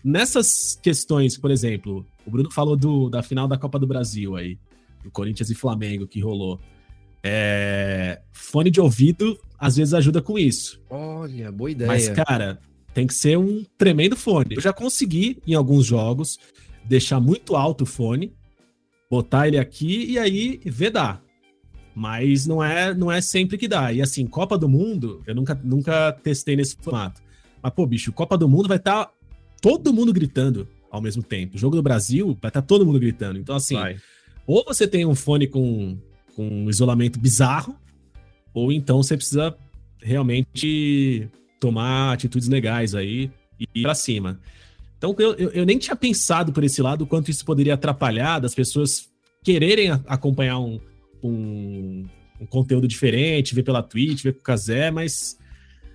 Nessas questões, por exemplo, o Bruno falou do, da final da Copa do Brasil aí Corinthians e Flamengo que rolou. É, fone de ouvido às vezes ajuda com isso. Olha, boa ideia. Mas, cara, tem que ser um tremendo fone. Eu já consegui, em alguns jogos, deixar muito alto o fone, botar ele aqui e aí vedar. Mas não é, não é sempre que dá. E assim, Copa do Mundo, eu nunca, nunca testei nesse formato. Mas, pô, bicho, Copa do Mundo vai estar tá todo mundo gritando ao mesmo tempo. O jogo do Brasil vai estar tá todo mundo gritando. Então, assim, vai. Ou você tem um fone com, com um isolamento bizarro, ou então você precisa realmente tomar atitudes legais aí e ir pra cima. Então eu, eu, nem tinha pensado por esse lado o quanto isso poderia atrapalhar das pessoas quererem acompanhar um, um, um, conteúdo diferente, ver pela Twitch, ver com o Kazé, mas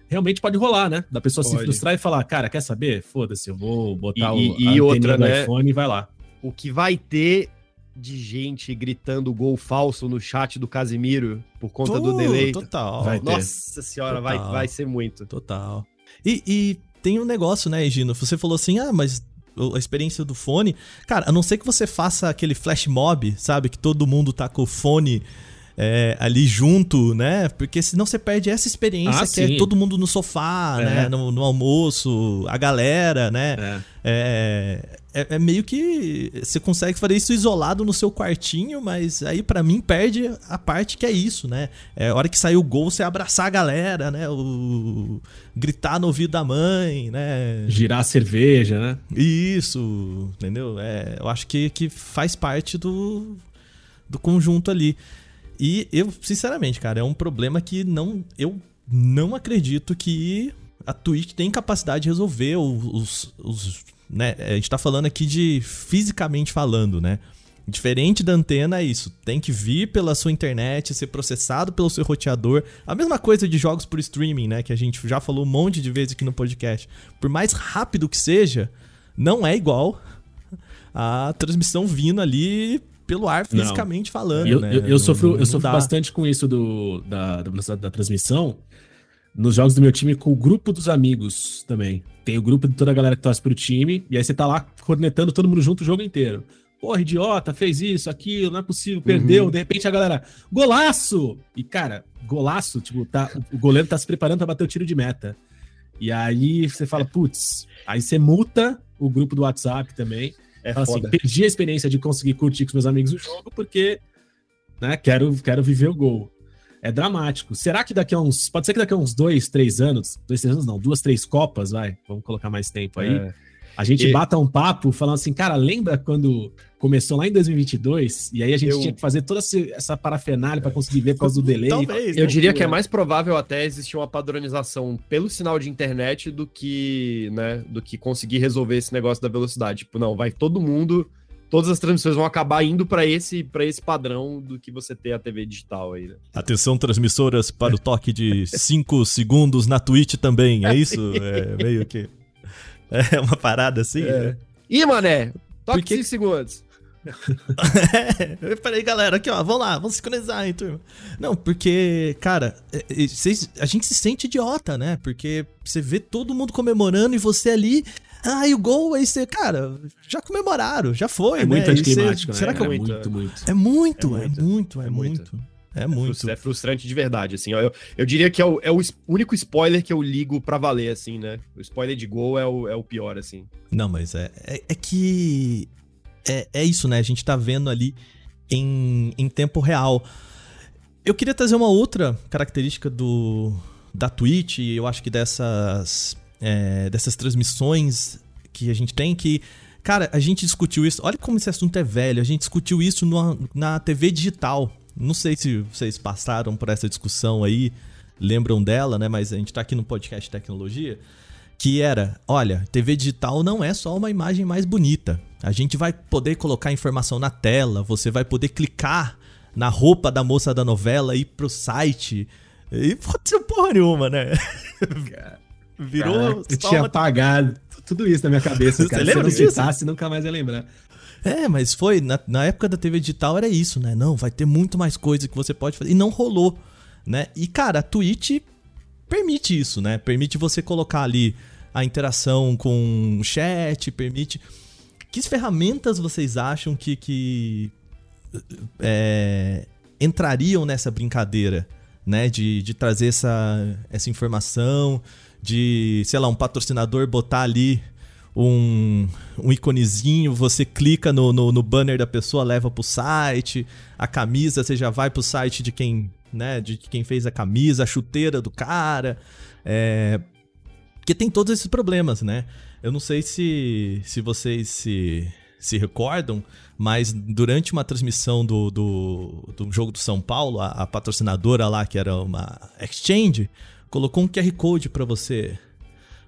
realmente pode rolar, né? Da pessoa pode. se frustrar e falar, cara, quer saber? Foda-se, eu vou botar e, o e outra, né? iPhone e vai lá. O que vai ter de gente gritando gol falso no chat do Casimiro por conta do delay. Total. Vai Nossa senhora, vai, vai ser muito. Total. E, e tem um negócio, né, Gino? Você falou assim, ah, mas a experiência do fone. Cara, a não ser que você faça aquele flash mob, sabe? Que todo mundo tá com o fone é, ali junto, né? Porque senão você perde essa experiência ah, que é sim. é todo mundo no sofá, é. né? No, no, almoço, a galera, né? É. é. É, meio que você consegue fazer isso isolado no seu quartinho, mas aí para mim perde a parte que é isso, né? É a hora que sair o gol, você abraçar a galera, né? O, gritar no ouvido da mãe, né? Girar a cerveja, né? Isso, entendeu? É, eu acho que, que faz parte do, do conjunto ali. E eu, sinceramente, cara, é um problema que não. Eu não acredito que a Twitch tem capacidade de resolver os. os né? A gente tá falando aqui de fisicamente falando, né? Diferente da antena é isso. Tem que vir pela sua internet, ser processado pelo seu roteador. A mesma coisa de jogos por streaming, né? Que a gente já falou um monte de vezes aqui no podcast. Por mais rápido que seja, não é igual a transmissão vindo ali pelo ar fisicamente não. falando. Eu, né? eu, eu sofro, eu sofro bastante com isso do, da, da da transmissão. Nos jogos do meu time, com o grupo dos amigos também. Tem o grupo de toda a galera que torce pro time, e aí você tá lá cornetando todo mundo junto o jogo inteiro. Porra, idiota, fez isso, aquilo, não é possível, perdeu. Uhum. De repente a galera, golaço! E cara, golaço, tipo, tá, o goleiro tá se preparando para bater o tiro de meta. E aí você fala, putz, aí você multa o grupo do WhatsApp também. É fala assim, perdi a experiência de conseguir curtir com os meus amigos o jogo porque, né, quero, quero viver o gol. É dramático. Será que daqui a uns. Pode ser que daqui a uns dois, três anos. Dois, três anos não, duas, três Copas, vai. Vamos colocar mais tempo aí. É. A gente e... bata um papo falando assim, cara, lembra quando começou lá em 2022 e aí a gente eu... tinha que fazer toda essa parafernália para conseguir ver por causa do delay? Talvez. Eu né? diria que é mais provável até existir uma padronização pelo sinal de internet do que, né, do que conseguir resolver esse negócio da velocidade. Tipo, não, vai todo mundo, todas as transmissões vão acabar indo para esse para esse padrão do que você tem a TV digital aí. Né? Atenção transmissoras para o toque de 5 segundos na Twitch também, é isso? É meio que é uma parada assim, é. né? Ih, mané, toque Porque... 5 segundos. é, eu falei, galera, aqui ó, vamos lá, vamos sincronizar, hein, turma. Não, porque, cara, é, é, vocês, a gente se sente idiota, né? Porque você vê todo mundo comemorando e você ali, ah, e o gol, aí você, cara, já comemoraram, já foi, é né? Muito anticlimático, né? Será que é, é muito, muito. É muito, é muito, é muito. É muito. É, é muito. É frustrante de verdade, assim. Eu, eu diria que é o, é o único spoiler que eu ligo pra valer, assim, né? O spoiler de gol é o, é o pior, assim. Não, mas é, é, é que. É, é isso, né? A gente tá vendo ali em, em tempo real. Eu queria trazer uma outra característica do da Twitch, eu acho que dessas, é, dessas transmissões que a gente tem, que Cara, a gente discutiu isso. Olha como esse assunto é velho. A gente discutiu isso no, na TV digital. Não sei se vocês passaram por essa discussão aí, lembram dela, né? Mas a gente tá aqui no podcast Tecnologia. Que era, olha, TV digital não é só uma imagem mais bonita. A gente vai poder colocar informação na tela, você vai poder clicar na roupa da moça da novela, ir pro site. E pode ser porra nenhuma, né? Virou. Eu tinha apagado tudo isso na minha cabeça, cara. Você lembra Se eu não citasse, nunca mais ia lembrar. É, mas foi, na, na época da TV digital era isso, né? Não, vai ter muito mais coisa que você pode fazer. E não rolou, né? E, cara, a Twitch permite isso, né? Permite você colocar ali a interação com o chat, permite. Que ferramentas vocês acham que, que é, entrariam nessa brincadeira, né? De, de trazer essa, essa informação, de, sei lá, um patrocinador botar ali um, um iconezinho, você clica no, no, no, banner da pessoa, leva pro site, a camisa você já vai pro site de quem, né, de quem fez a camisa, a chuteira do cara, é... Porque tem todos esses problemas, né? Eu não sei se, se vocês se, se recordam, mas durante uma transmissão do, do, do jogo do São Paulo, a, a patrocinadora lá, que era uma Exchange, colocou um QR Code para você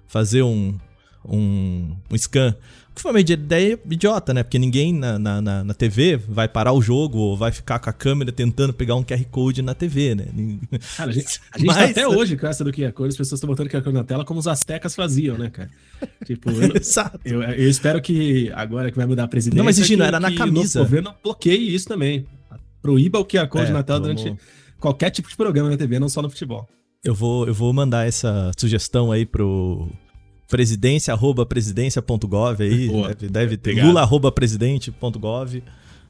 fazer um, um, um scan. Que foi uma ideia idiota, né? Porque ninguém na, na, na, na, TV vai parar o jogo ou vai ficar com a câmera tentando pegar um QR Code na TV, né? Cara, a gente, a gente tá Mas... tá até hoje com essa do QR Code, as pessoas estão botando QR Code na tela como os astecas faziam, né, cara? Tipo, eu, Exato. Eu, eu, espero que agora que vai mudar a presidência. Não, mas Gino, era na camisa. O governo bloqueie isso também. Proíba o QR Code é, na tela durante qualquer tipo de programa na TV, não só no futebol. Eu vou, eu vou mandar essa sugestão aí pro presidência arroba presidência.gov aí, Boa, deve, deve ter lula arroba presidente.gov,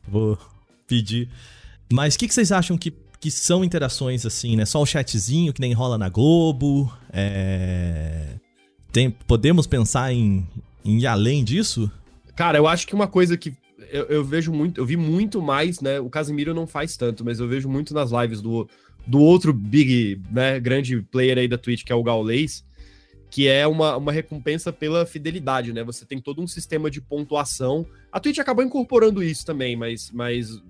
vou pedir. Mas o que, que, vocês acham que, que são interações assim, né? Só o chatzinho que nem rola na Globo? É... Tem, podemos pensar em, em ir além disso? Cara, eu acho que uma coisa que eu, eu, vejo muito, eu vi muito mais, né? O Casimiro não faz tanto, mas eu vejo muito nas lives do, do outro big, né, grande player aí da Twitch, que é o Gaulês, que é uma, uma recompensa pela fidelidade, né? Você tem todo um sistema de pontuação. A Twitch acabou incorporando isso também, mas, mas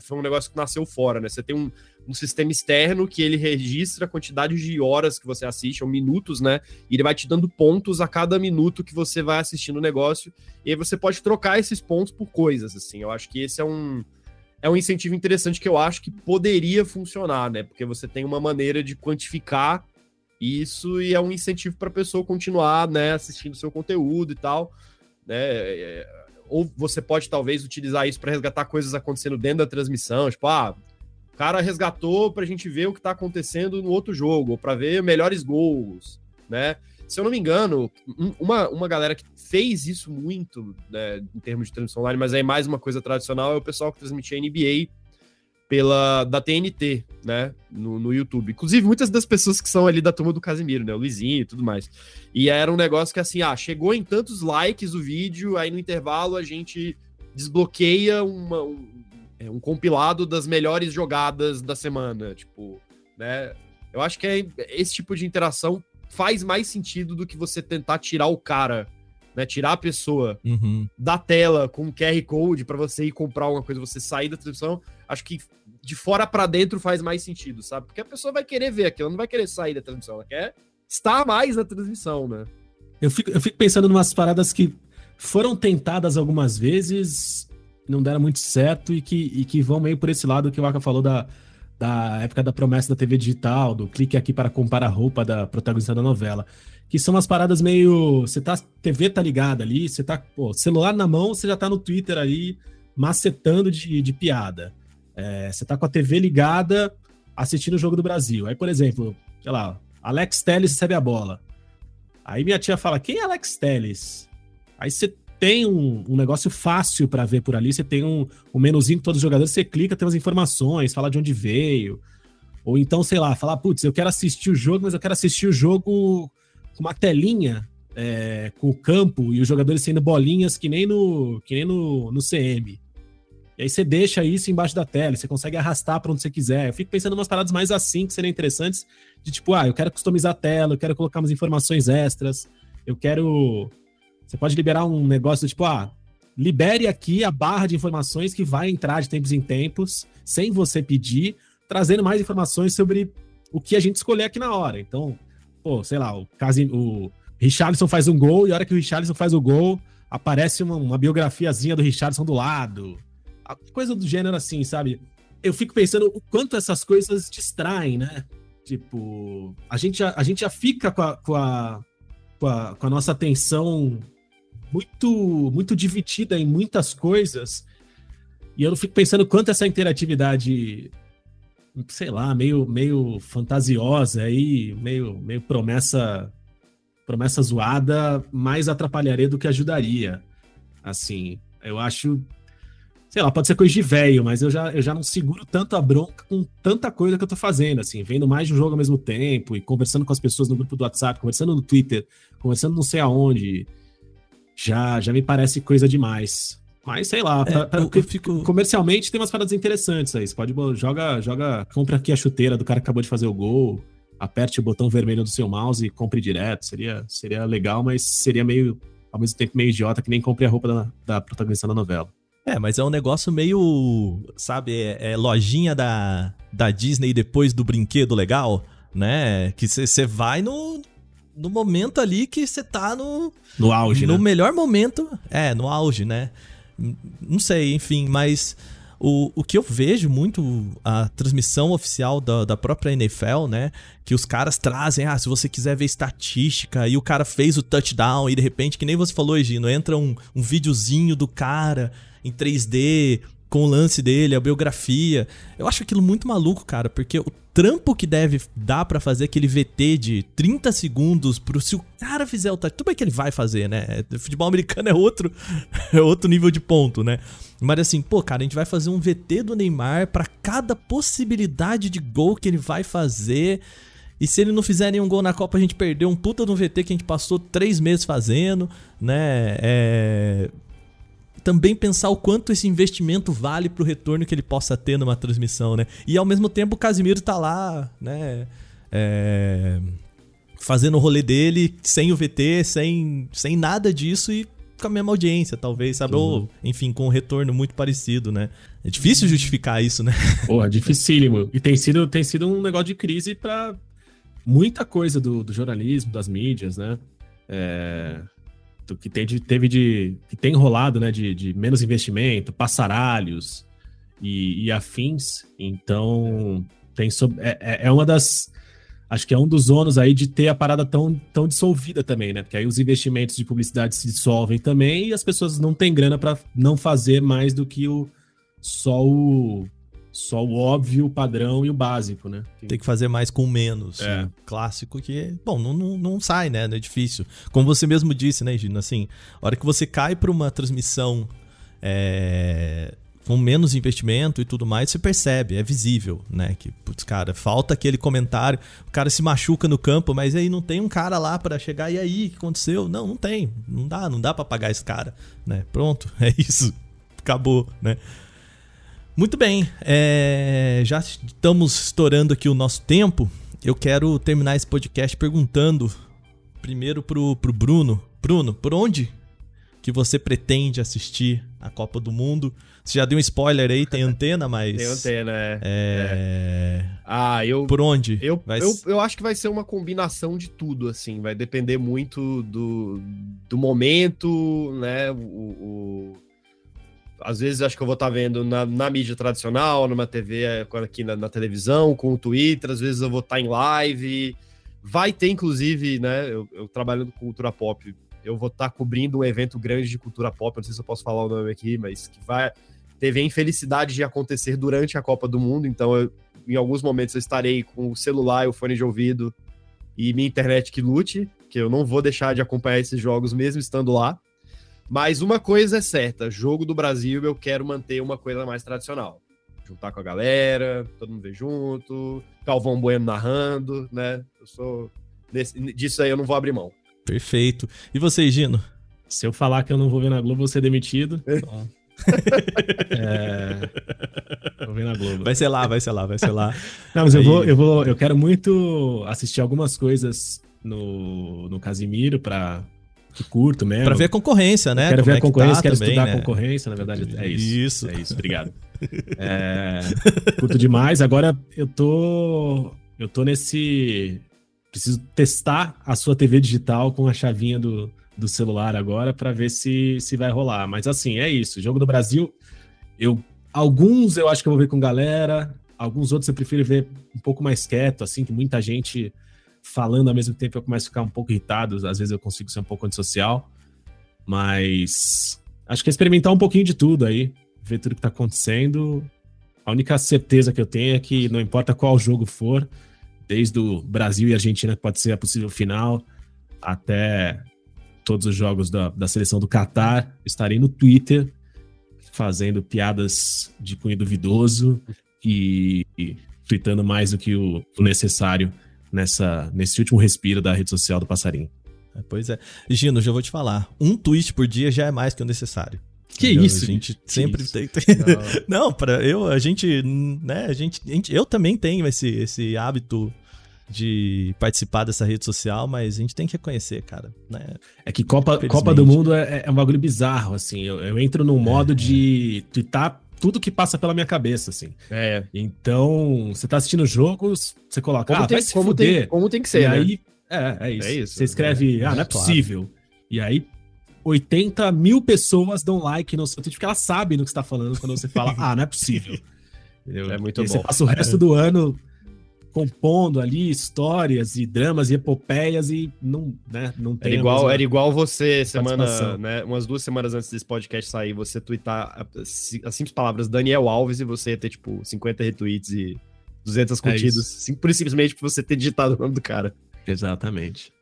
foi um negócio que nasceu fora, né? Você tem um, um sistema externo que ele registra a quantidade de horas que você assiste, ou minutos, né? E ele vai te dando pontos a cada minuto que você vai assistindo o negócio. E aí você pode trocar esses pontos por coisas, assim. Eu acho que esse é um, é um incentivo interessante que eu acho que poderia funcionar, né? Porque você tem uma maneira de quantificar isso e é um incentivo para a pessoa continuar, né, assistindo seu conteúdo e tal, né? É, ou você pode talvez utilizar isso para resgatar coisas acontecendo dentro da transmissão, tipo, ah, o cara resgatou para a gente ver o que está acontecendo no outro jogo, ou para ver melhores gols, né? Se eu não me engano, uma, uma galera que fez isso muito, né, em termos de transmissão online, mas é mais uma coisa tradicional, é o pessoal que transmitia NBA pela da TNT, né, no, no YouTube. Inclusive, muitas das pessoas que são ali da turma do Casimiro, né, o Luizinho e tudo mais. E era um negócio que, assim, ah, chegou em tantos likes o vídeo, aí no intervalo a gente desbloqueia uma, um, é, um compilado das melhores jogadas da semana, tipo, né. Eu acho que é, esse tipo de interação faz mais sentido do que você tentar tirar o cara né, tirar a pessoa uhum. da tela com QR Code para você ir comprar alguma coisa, você sair da transmissão, acho que de fora para dentro faz mais sentido, sabe? Porque a pessoa vai querer ver aquilo, ela não vai querer sair da transmissão, ela quer estar mais na transmissão, né? Eu fico, eu fico pensando em umas paradas que foram tentadas algumas vezes, não deram muito certo e que, e que vão meio por esse lado que o Aka falou da, da época da promessa da TV digital, do clique aqui para comprar a roupa da protagonista da novela que são umas paradas meio. Você tá. TV tá ligada ali, você tá. Pô, celular na mão, você já tá no Twitter aí macetando de, de piada. É, você tá com a TV ligada assistindo o Jogo do Brasil. Aí, por exemplo, sei lá, Alex Telles recebe a bola. Aí minha tia fala: quem é Alex Telles? Aí você tem um, um negócio fácil para ver por ali. Você tem um, um menuzinho com todos os jogadores, você clica, tem umas informações, fala de onde veio. Ou então, sei lá, falar, putz, eu quero assistir o jogo, mas eu quero assistir o jogo com uma telinha é, com o campo e os jogadores sendo bolinhas que nem no, que nem no, no CM. E aí você deixa isso embaixo da tela, você consegue arrastar para onde você quiser. Eu fico pensando em umas paradas mais assim que seriam interessantes, de tipo, ah, eu quero customizar a tela, eu quero colocar umas informações extras, eu quero. Você pode liberar um negócio tipo, ah, libere aqui a barra de informações que vai entrar de tempos em tempos, sem você pedir, trazendo mais informações sobre o que a gente escolher aqui na hora. Então, pô, sei lá, o, Casim, o Richarlison faz um gol e a hora que o Richarlison faz o gol, aparece uma, uma biografiazinha do Richarlison do lado. Coisa do gênero assim, sabe? Eu fico pensando o quanto essas coisas distraem, né? Tipo, a gente já, a gente já fica com a, com a, com a, com a nossa atenção muito, muito dividida em muitas coisas. E eu fico pensando quanto essa interatividade sei lá, meio, meio fantasiosa aí, meio, meio promessa promessa zoada, mais atrapalharia do que ajudaria. Assim, eu acho, sei lá, pode ser coisa de velho, mas eu já, eu já não seguro tanto a bronca com tanta coisa que eu tô fazendo, assim, vendo mais de um jogo ao mesmo tempo e conversando com as pessoas no grupo do WhatsApp, conversando no Twitter, conversando não sei aonde. Já, já me parece coisa demais. Mas sei lá, pra, é, pra, eu, eu fico... comercialmente tem umas paradas interessantes aí. Você pode joga, joga, compra aqui a chuteira do cara que acabou de fazer o gol, aperte o botão vermelho do seu mouse e compre direto. Seria, seria legal, mas seria meio, ao mesmo tempo, meio idiota que nem compre a roupa da, da protagonista da novela. É, mas é um negócio meio, sabe, é, é lojinha da, da Disney depois do brinquedo legal, né? Que você vai no, no momento ali que você tá no. No auge, No né? melhor momento. É, no auge, né? Não sei, enfim, mas o, o que eu vejo muito, a transmissão oficial da, da própria NFL, né? Que os caras trazem, ah, se você quiser ver estatística, e o cara fez o touchdown, e de repente, que nem você falou, Egino, entra um, um videozinho do cara em 3D, com o lance dele, a biografia. Eu acho aquilo muito maluco, cara, porque o trampo que deve dar para fazer aquele VT de 30 segundos pro se o cara fizer o touch, tudo bem que ele vai fazer, né? Futebol americano é outro é outro nível de ponto, né? Mas assim, pô, cara, a gente vai fazer um VT do Neymar para cada possibilidade de gol que ele vai fazer. E se ele não fizer nenhum gol na Copa, a gente perdeu um puta no VT que a gente passou três meses fazendo, né? É também pensar o quanto esse investimento vale pro retorno que ele possa ter numa transmissão, né? E ao mesmo tempo o Casimiro tá lá, né? É, fazendo o rolê dele sem o VT, sem, sem nada disso e com a mesma audiência, talvez, sabe? Uhum. Ou, enfim, com um retorno muito parecido, né? É difícil justificar isso, né? Porra, dificílimo. E tem sido, tem sido um negócio de crise para muita coisa do, do, jornalismo, das mídias, né? É, do que tem de, teve de. que tem rolado, né? De, de menos investimento, passaralhos e, e afins. Então, tem é, é, é uma das acho que é um dos ônus aí de ter a parada tão, tão dissolvida também, né? Porque aí os investimentos de publicidade se dissolvem também e as pessoas não têm grana para não fazer mais do que o só o só o óbvio, o padrão e o básico, né? Tem que fazer mais com menos. É. Um clássico que, bom, não, não, não sai, né? É difícil. Como você mesmo disse, né, Gino? Assim, a hora que você cai para uma transmissão é, com menos investimento e tudo mais, você percebe, é visível, né? Que, putz, cara, falta aquele comentário, o cara se machuca no campo, mas aí não tem um cara lá para chegar, e aí, o que aconteceu? Não, não tem, não dá, não dá para pagar esse cara, né? Pronto, é isso, acabou, né? Muito bem, é, já estamos estourando aqui o nosso tempo, eu quero terminar esse podcast perguntando primeiro pro, pro Bruno, Bruno, por onde que você pretende assistir a Copa do Mundo? Você já deu um spoiler aí, tem antena, mas. tem antena, é. é. é. Ah, eu. Por onde? Eu, vai... eu, eu acho que vai ser uma combinação de tudo, assim. Vai depender muito do, do momento, né? O, o... Às vezes acho que eu vou estar tá vendo na, na mídia tradicional, numa TV, aqui na, na, televisão, com o Twitter, às vezes eu vou estar tá em live. Vai ter, inclusive, né? Eu, eu trabalhando com cultura pop, eu vou estar tá cobrindo um evento grande de cultura pop, não sei se eu posso falar o nome aqui, mas que vai teve a infelicidade de acontecer durante a Copa do Mundo, então eu, em alguns momentos eu estarei com o celular o fone de ouvido e minha internet que lute, que eu não vou deixar de acompanhar esses jogos mesmo estando lá. Mas uma coisa é certa, jogo do Brasil eu quero manter uma coisa mais tradicional. Juntar com a galera, todo mundo ver junto, Calvão Bueno narrando, né? Eu sou. Desse, disso aí eu não vou abrir mão. Perfeito. E você, Gino? Se eu falar que eu não vou ver na Globo, vou ser demitido. é... Vou ver na Globo. Vai ser lá, vai ser lá, vai ser lá. Não, mas Aí... eu vou, eu vou, eu quero muito assistir algumas coisas no, no Casimiro para que curto mesmo. Pra ver a concorrência, né? Eu quero Como ver a concorrência, tá quero também, estudar né? a concorrência, na verdade. É isso. Isso. É isso, obrigado. É, curto demais. Agora eu tô. Eu tô nesse. Preciso testar a sua TV digital com a chavinha do, do celular agora para ver se, se vai rolar. Mas assim, é isso. Jogo do Brasil, eu alguns eu acho que eu vou ver com galera, alguns outros eu prefiro ver um pouco mais quieto, assim, que muita gente falando ao mesmo tempo eu começo a ficar um pouco irritado, às vezes eu consigo ser um pouco antissocial. Mas acho que é experimentar um pouquinho de tudo aí, ver tudo que tá acontecendo. A única certeza que eu tenho é que não importa qual jogo for, desde o Brasil e Argentina, que pode ser a possível final, até todos os jogos da, da seleção do Catar, estarei no Twitter fazendo piadas de cunho duvidoso e, e tweetando mais do que o, o, necessário nessa, nesse último respiro da rede social do passarinho. É, pois é. Gino, já vou te falar. Um tweet por dia já é mais que o necessário. Que isso? A gente sempre isso? tem. Não, Não para eu, a gente, né, a gente, a gente, eu também tenho esse, esse hábito de participar dessa rede social, mas a gente tem que reconhecer, cara. Né? É que Copa, Copa do Mundo é, é um bagulho bizarro, assim. Eu, eu entro num modo é, de é. twittar tudo que passa pela minha cabeça, assim. É. Então, você tá assistindo jogos, você coloca, como ah, tem, vai se como fuder. Tem, como tem que ser, e né? aí, é, é isso. É isso. Você escreve, é, ah, não é, possível. E aí, 80 mil pessoas dão like no seu tweet, porque elas sabem do que você tá falando quando você fala, ah, não é possível. Entendeu? É muito e bom. Você passa o resto do ano compondo ali histórias e dramas e epopeias e não, né, não tem. Era igual, era igual você, semana, né, umas duas semanas antes desse podcast sair, você twittar as simples palavras Daniel Alves e você ia ter, tipo, 50 retweets e 200 é curtidas, é por simplesmente por você ter digitado o nome do cara. Exatamente.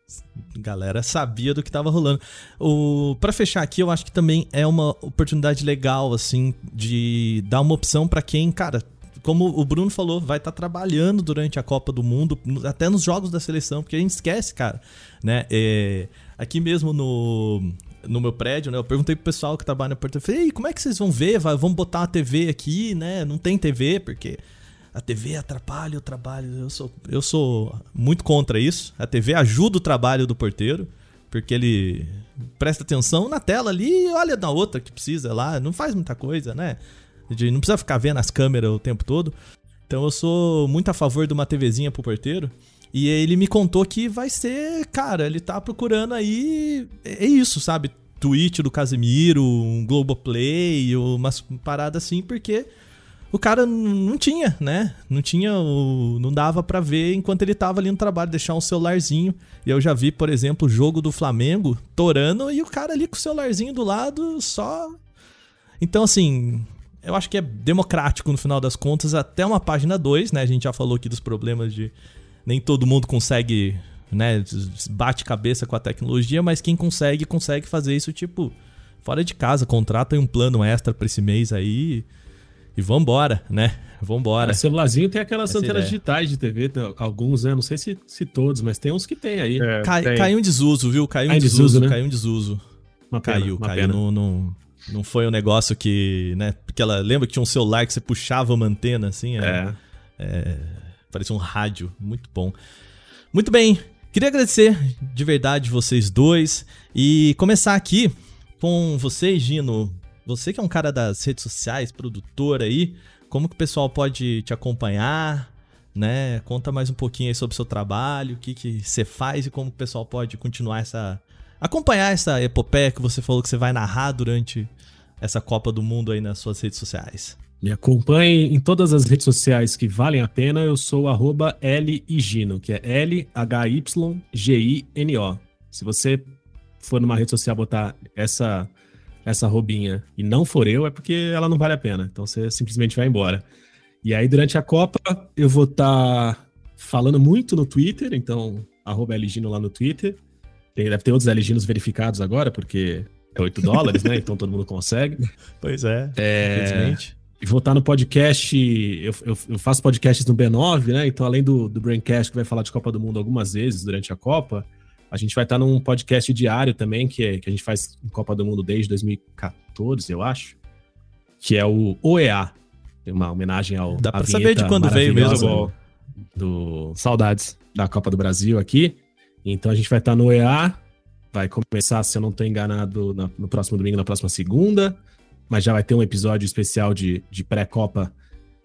galera sabia do que tava rolando. O para fechar aqui, eu acho que também é uma oportunidade legal assim de dar uma opção para quem, cara, como o Bruno falou, vai estar tá trabalhando durante a Copa do Mundo, até nos jogos da seleção, porque a gente esquece, cara, né? É, aqui mesmo no, no meu prédio, né? Eu perguntei pro pessoal que trabalha no portão, falei, como é que vocês vão ver? Vamos botar uma TV aqui, né? Não tem TV, porque a TV atrapalha o trabalho. Eu sou, eu sou muito contra isso. A TV ajuda o trabalho do porteiro Porque ele presta atenção na tela ali e olha na outra que precisa lá. Não faz muita coisa, né? De, não precisa ficar vendo as câmeras o tempo todo. Então eu sou muito a favor de uma TVzinha pro porteiro. E ele me contou que vai ser, cara, ele tá procurando aí. É isso, sabe? Twitch do Casemiro, um Globoplay, umas paradas assim, porque o cara não tinha, né? Não tinha o. Não dava para ver enquanto ele tava ali no trabalho, deixar um celularzinho. E eu já vi, por exemplo, o jogo do Flamengo torando e o cara ali com o celularzinho do lado só. Então, assim, eu acho que é democrático no final das contas, até uma página 2, né? A gente já falou aqui dos problemas de nem todo mundo consegue, né, bate cabeça com a tecnologia, mas quem consegue, consegue fazer isso, tipo, fora de casa, contrata um plano extra para esse mês aí e vambora, né? Vambora. O celularzinho tem aquelas Essa antenas ideia. digitais de TV, alguns, né? Não sei se, se todos, mas tem uns que tem aí. É, Cai, tem. Caiu em desuso, viu? Caiu em desuso, desuso né? caiu em desuso. Uma pena, caiu, uma caiu. Não, não, não foi um negócio que, né? Porque ela lembra que tinha um celular que você puxava uma antena, assim. É. é Parecia um rádio. Muito bom. Muito bem. Queria agradecer de verdade vocês dois e começar aqui com você, Gino. Você que é um cara das redes sociais, produtor aí, como que o pessoal pode te acompanhar, né? Conta mais um pouquinho aí sobre o seu trabalho, o que que você faz e como o pessoal pode continuar essa acompanhar essa epopeia que você falou que você vai narrar durante essa Copa do Mundo aí nas suas redes sociais. Me acompanhe em todas as redes sociais que valem a pena. Eu sou arroba Ligino, que é L-H-Y-G-I-N-O. Se você for numa rede social botar essa essa robinha e não for eu, é porque ela não vale a pena. Então você simplesmente vai embora. E aí, durante a Copa, eu vou estar tá falando muito no Twitter, então, arroba Ligino lá no Twitter. Tem, deve ter outros Liginos verificados agora, porque é 8 dólares, né? Então todo mundo consegue. Pois é, é... infelizmente. E vou estar no podcast. Eu, eu, eu, faço podcasts no B9, né? Então, além do, do Braincast, que vai falar de Copa do Mundo algumas vezes durante a Copa, a gente vai estar num podcast diário também, que, é, que a gente faz em Copa do Mundo desde 2014, eu acho. Que é o OEA. Tem uma homenagem ao. Dá pra saber de quando veio mesmo. Do Saudades da Copa do Brasil aqui. Então a gente vai estar no OEA. Vai começar, se eu não estou enganado, no próximo domingo, na próxima segunda mas já vai ter um episódio especial de, de pré-copa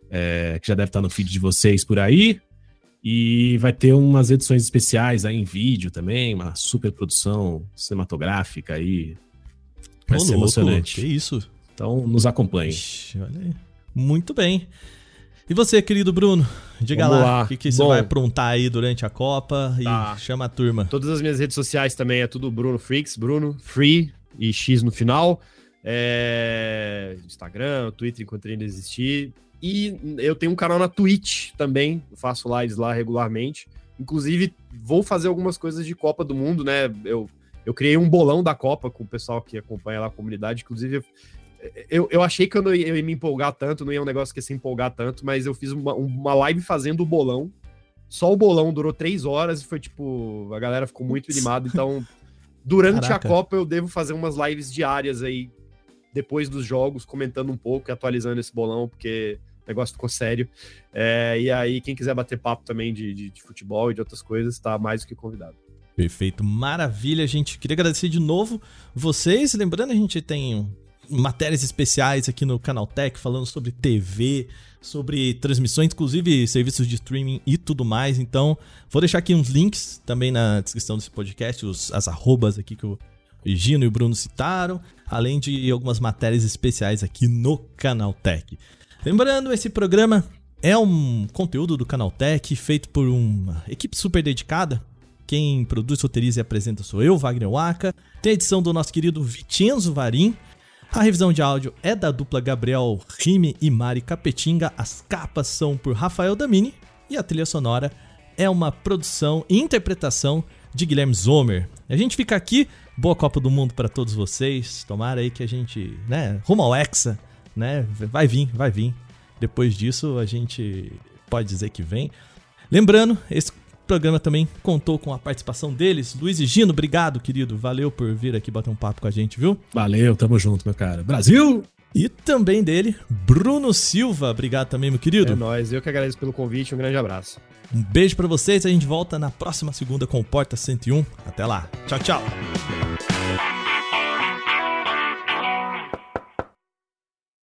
é, que já deve estar no feed de vocês por aí. E vai ter umas edições especiais aí em vídeo também, uma super produção cinematográfica aí. Vai Ô, ser louco, emocionante. Que isso? Então nos acompanhe. Ixi, olha aí. Muito bem. E você, querido Bruno? Diga Vamos lá, o que, que você Bom, vai aprontar aí durante a Copa e tá. chama a turma. Todas as minhas redes sociais também é tudo Bruno Freaks, Bruno Free e X no final. É, Instagram, Twitter, enquanto ainda existir. E eu tenho um canal na Twitch também, faço lives lá regularmente. Inclusive, vou fazer algumas coisas de Copa do Mundo, né? Eu, eu criei um bolão da Copa com o pessoal que acompanha lá a comunidade. Inclusive, eu, eu achei que eu, não ia, eu ia me empolgar tanto, não ia um negócio que ia se empolgar tanto, mas eu fiz uma, uma live fazendo o bolão. Só o bolão durou três horas e foi tipo. A galera ficou muito animada. Então, durante Caraca. a Copa, eu devo fazer umas lives diárias aí depois dos jogos, comentando um pouco e atualizando esse bolão, porque o negócio ficou sério. É, e aí, quem quiser bater papo também de, de, de futebol e de outras coisas, está mais do que convidado. Perfeito, maravilha, gente. Queria agradecer de novo vocês. Lembrando, a gente tem matérias especiais aqui no Canal Tech falando sobre TV, sobre transmissões, inclusive serviços de streaming e tudo mais. Então, vou deixar aqui uns links também na descrição desse podcast, os, as arrobas aqui que o Gino e o Bruno citaram, além de algumas matérias especiais aqui no Canaltech. Lembrando, esse programa é um conteúdo do Canaltech feito por uma equipe super dedicada. Quem produz, roteiriza e apresenta sou eu, Wagner Waka. Tem a edição do nosso querido Vicenzo Varim. A revisão de áudio é da dupla Gabriel Rime e Mari Capetinga. As capas são por Rafael Damini. E a trilha sonora é uma produção e interpretação de Guilherme Zomer. A gente fica aqui Boa Copa do Mundo para todos vocês. Tomara aí que a gente, né, rumo ao Hexa, né? Vai vir, vai vir. Depois disso a gente pode dizer que vem. Lembrando, esse programa também contou com a participação deles. Luiz e Gino, obrigado, querido. Valeu por vir aqui bater um papo com a gente, viu? Valeu, tamo junto, meu cara. Brasil! E também dele, Bruno Silva. Obrigado também, meu querido. É nóis, eu que agradeço pelo convite, um grande abraço. Um beijo para vocês, a gente volta na próxima segunda com o Porta 101. Até lá. Tchau, tchau.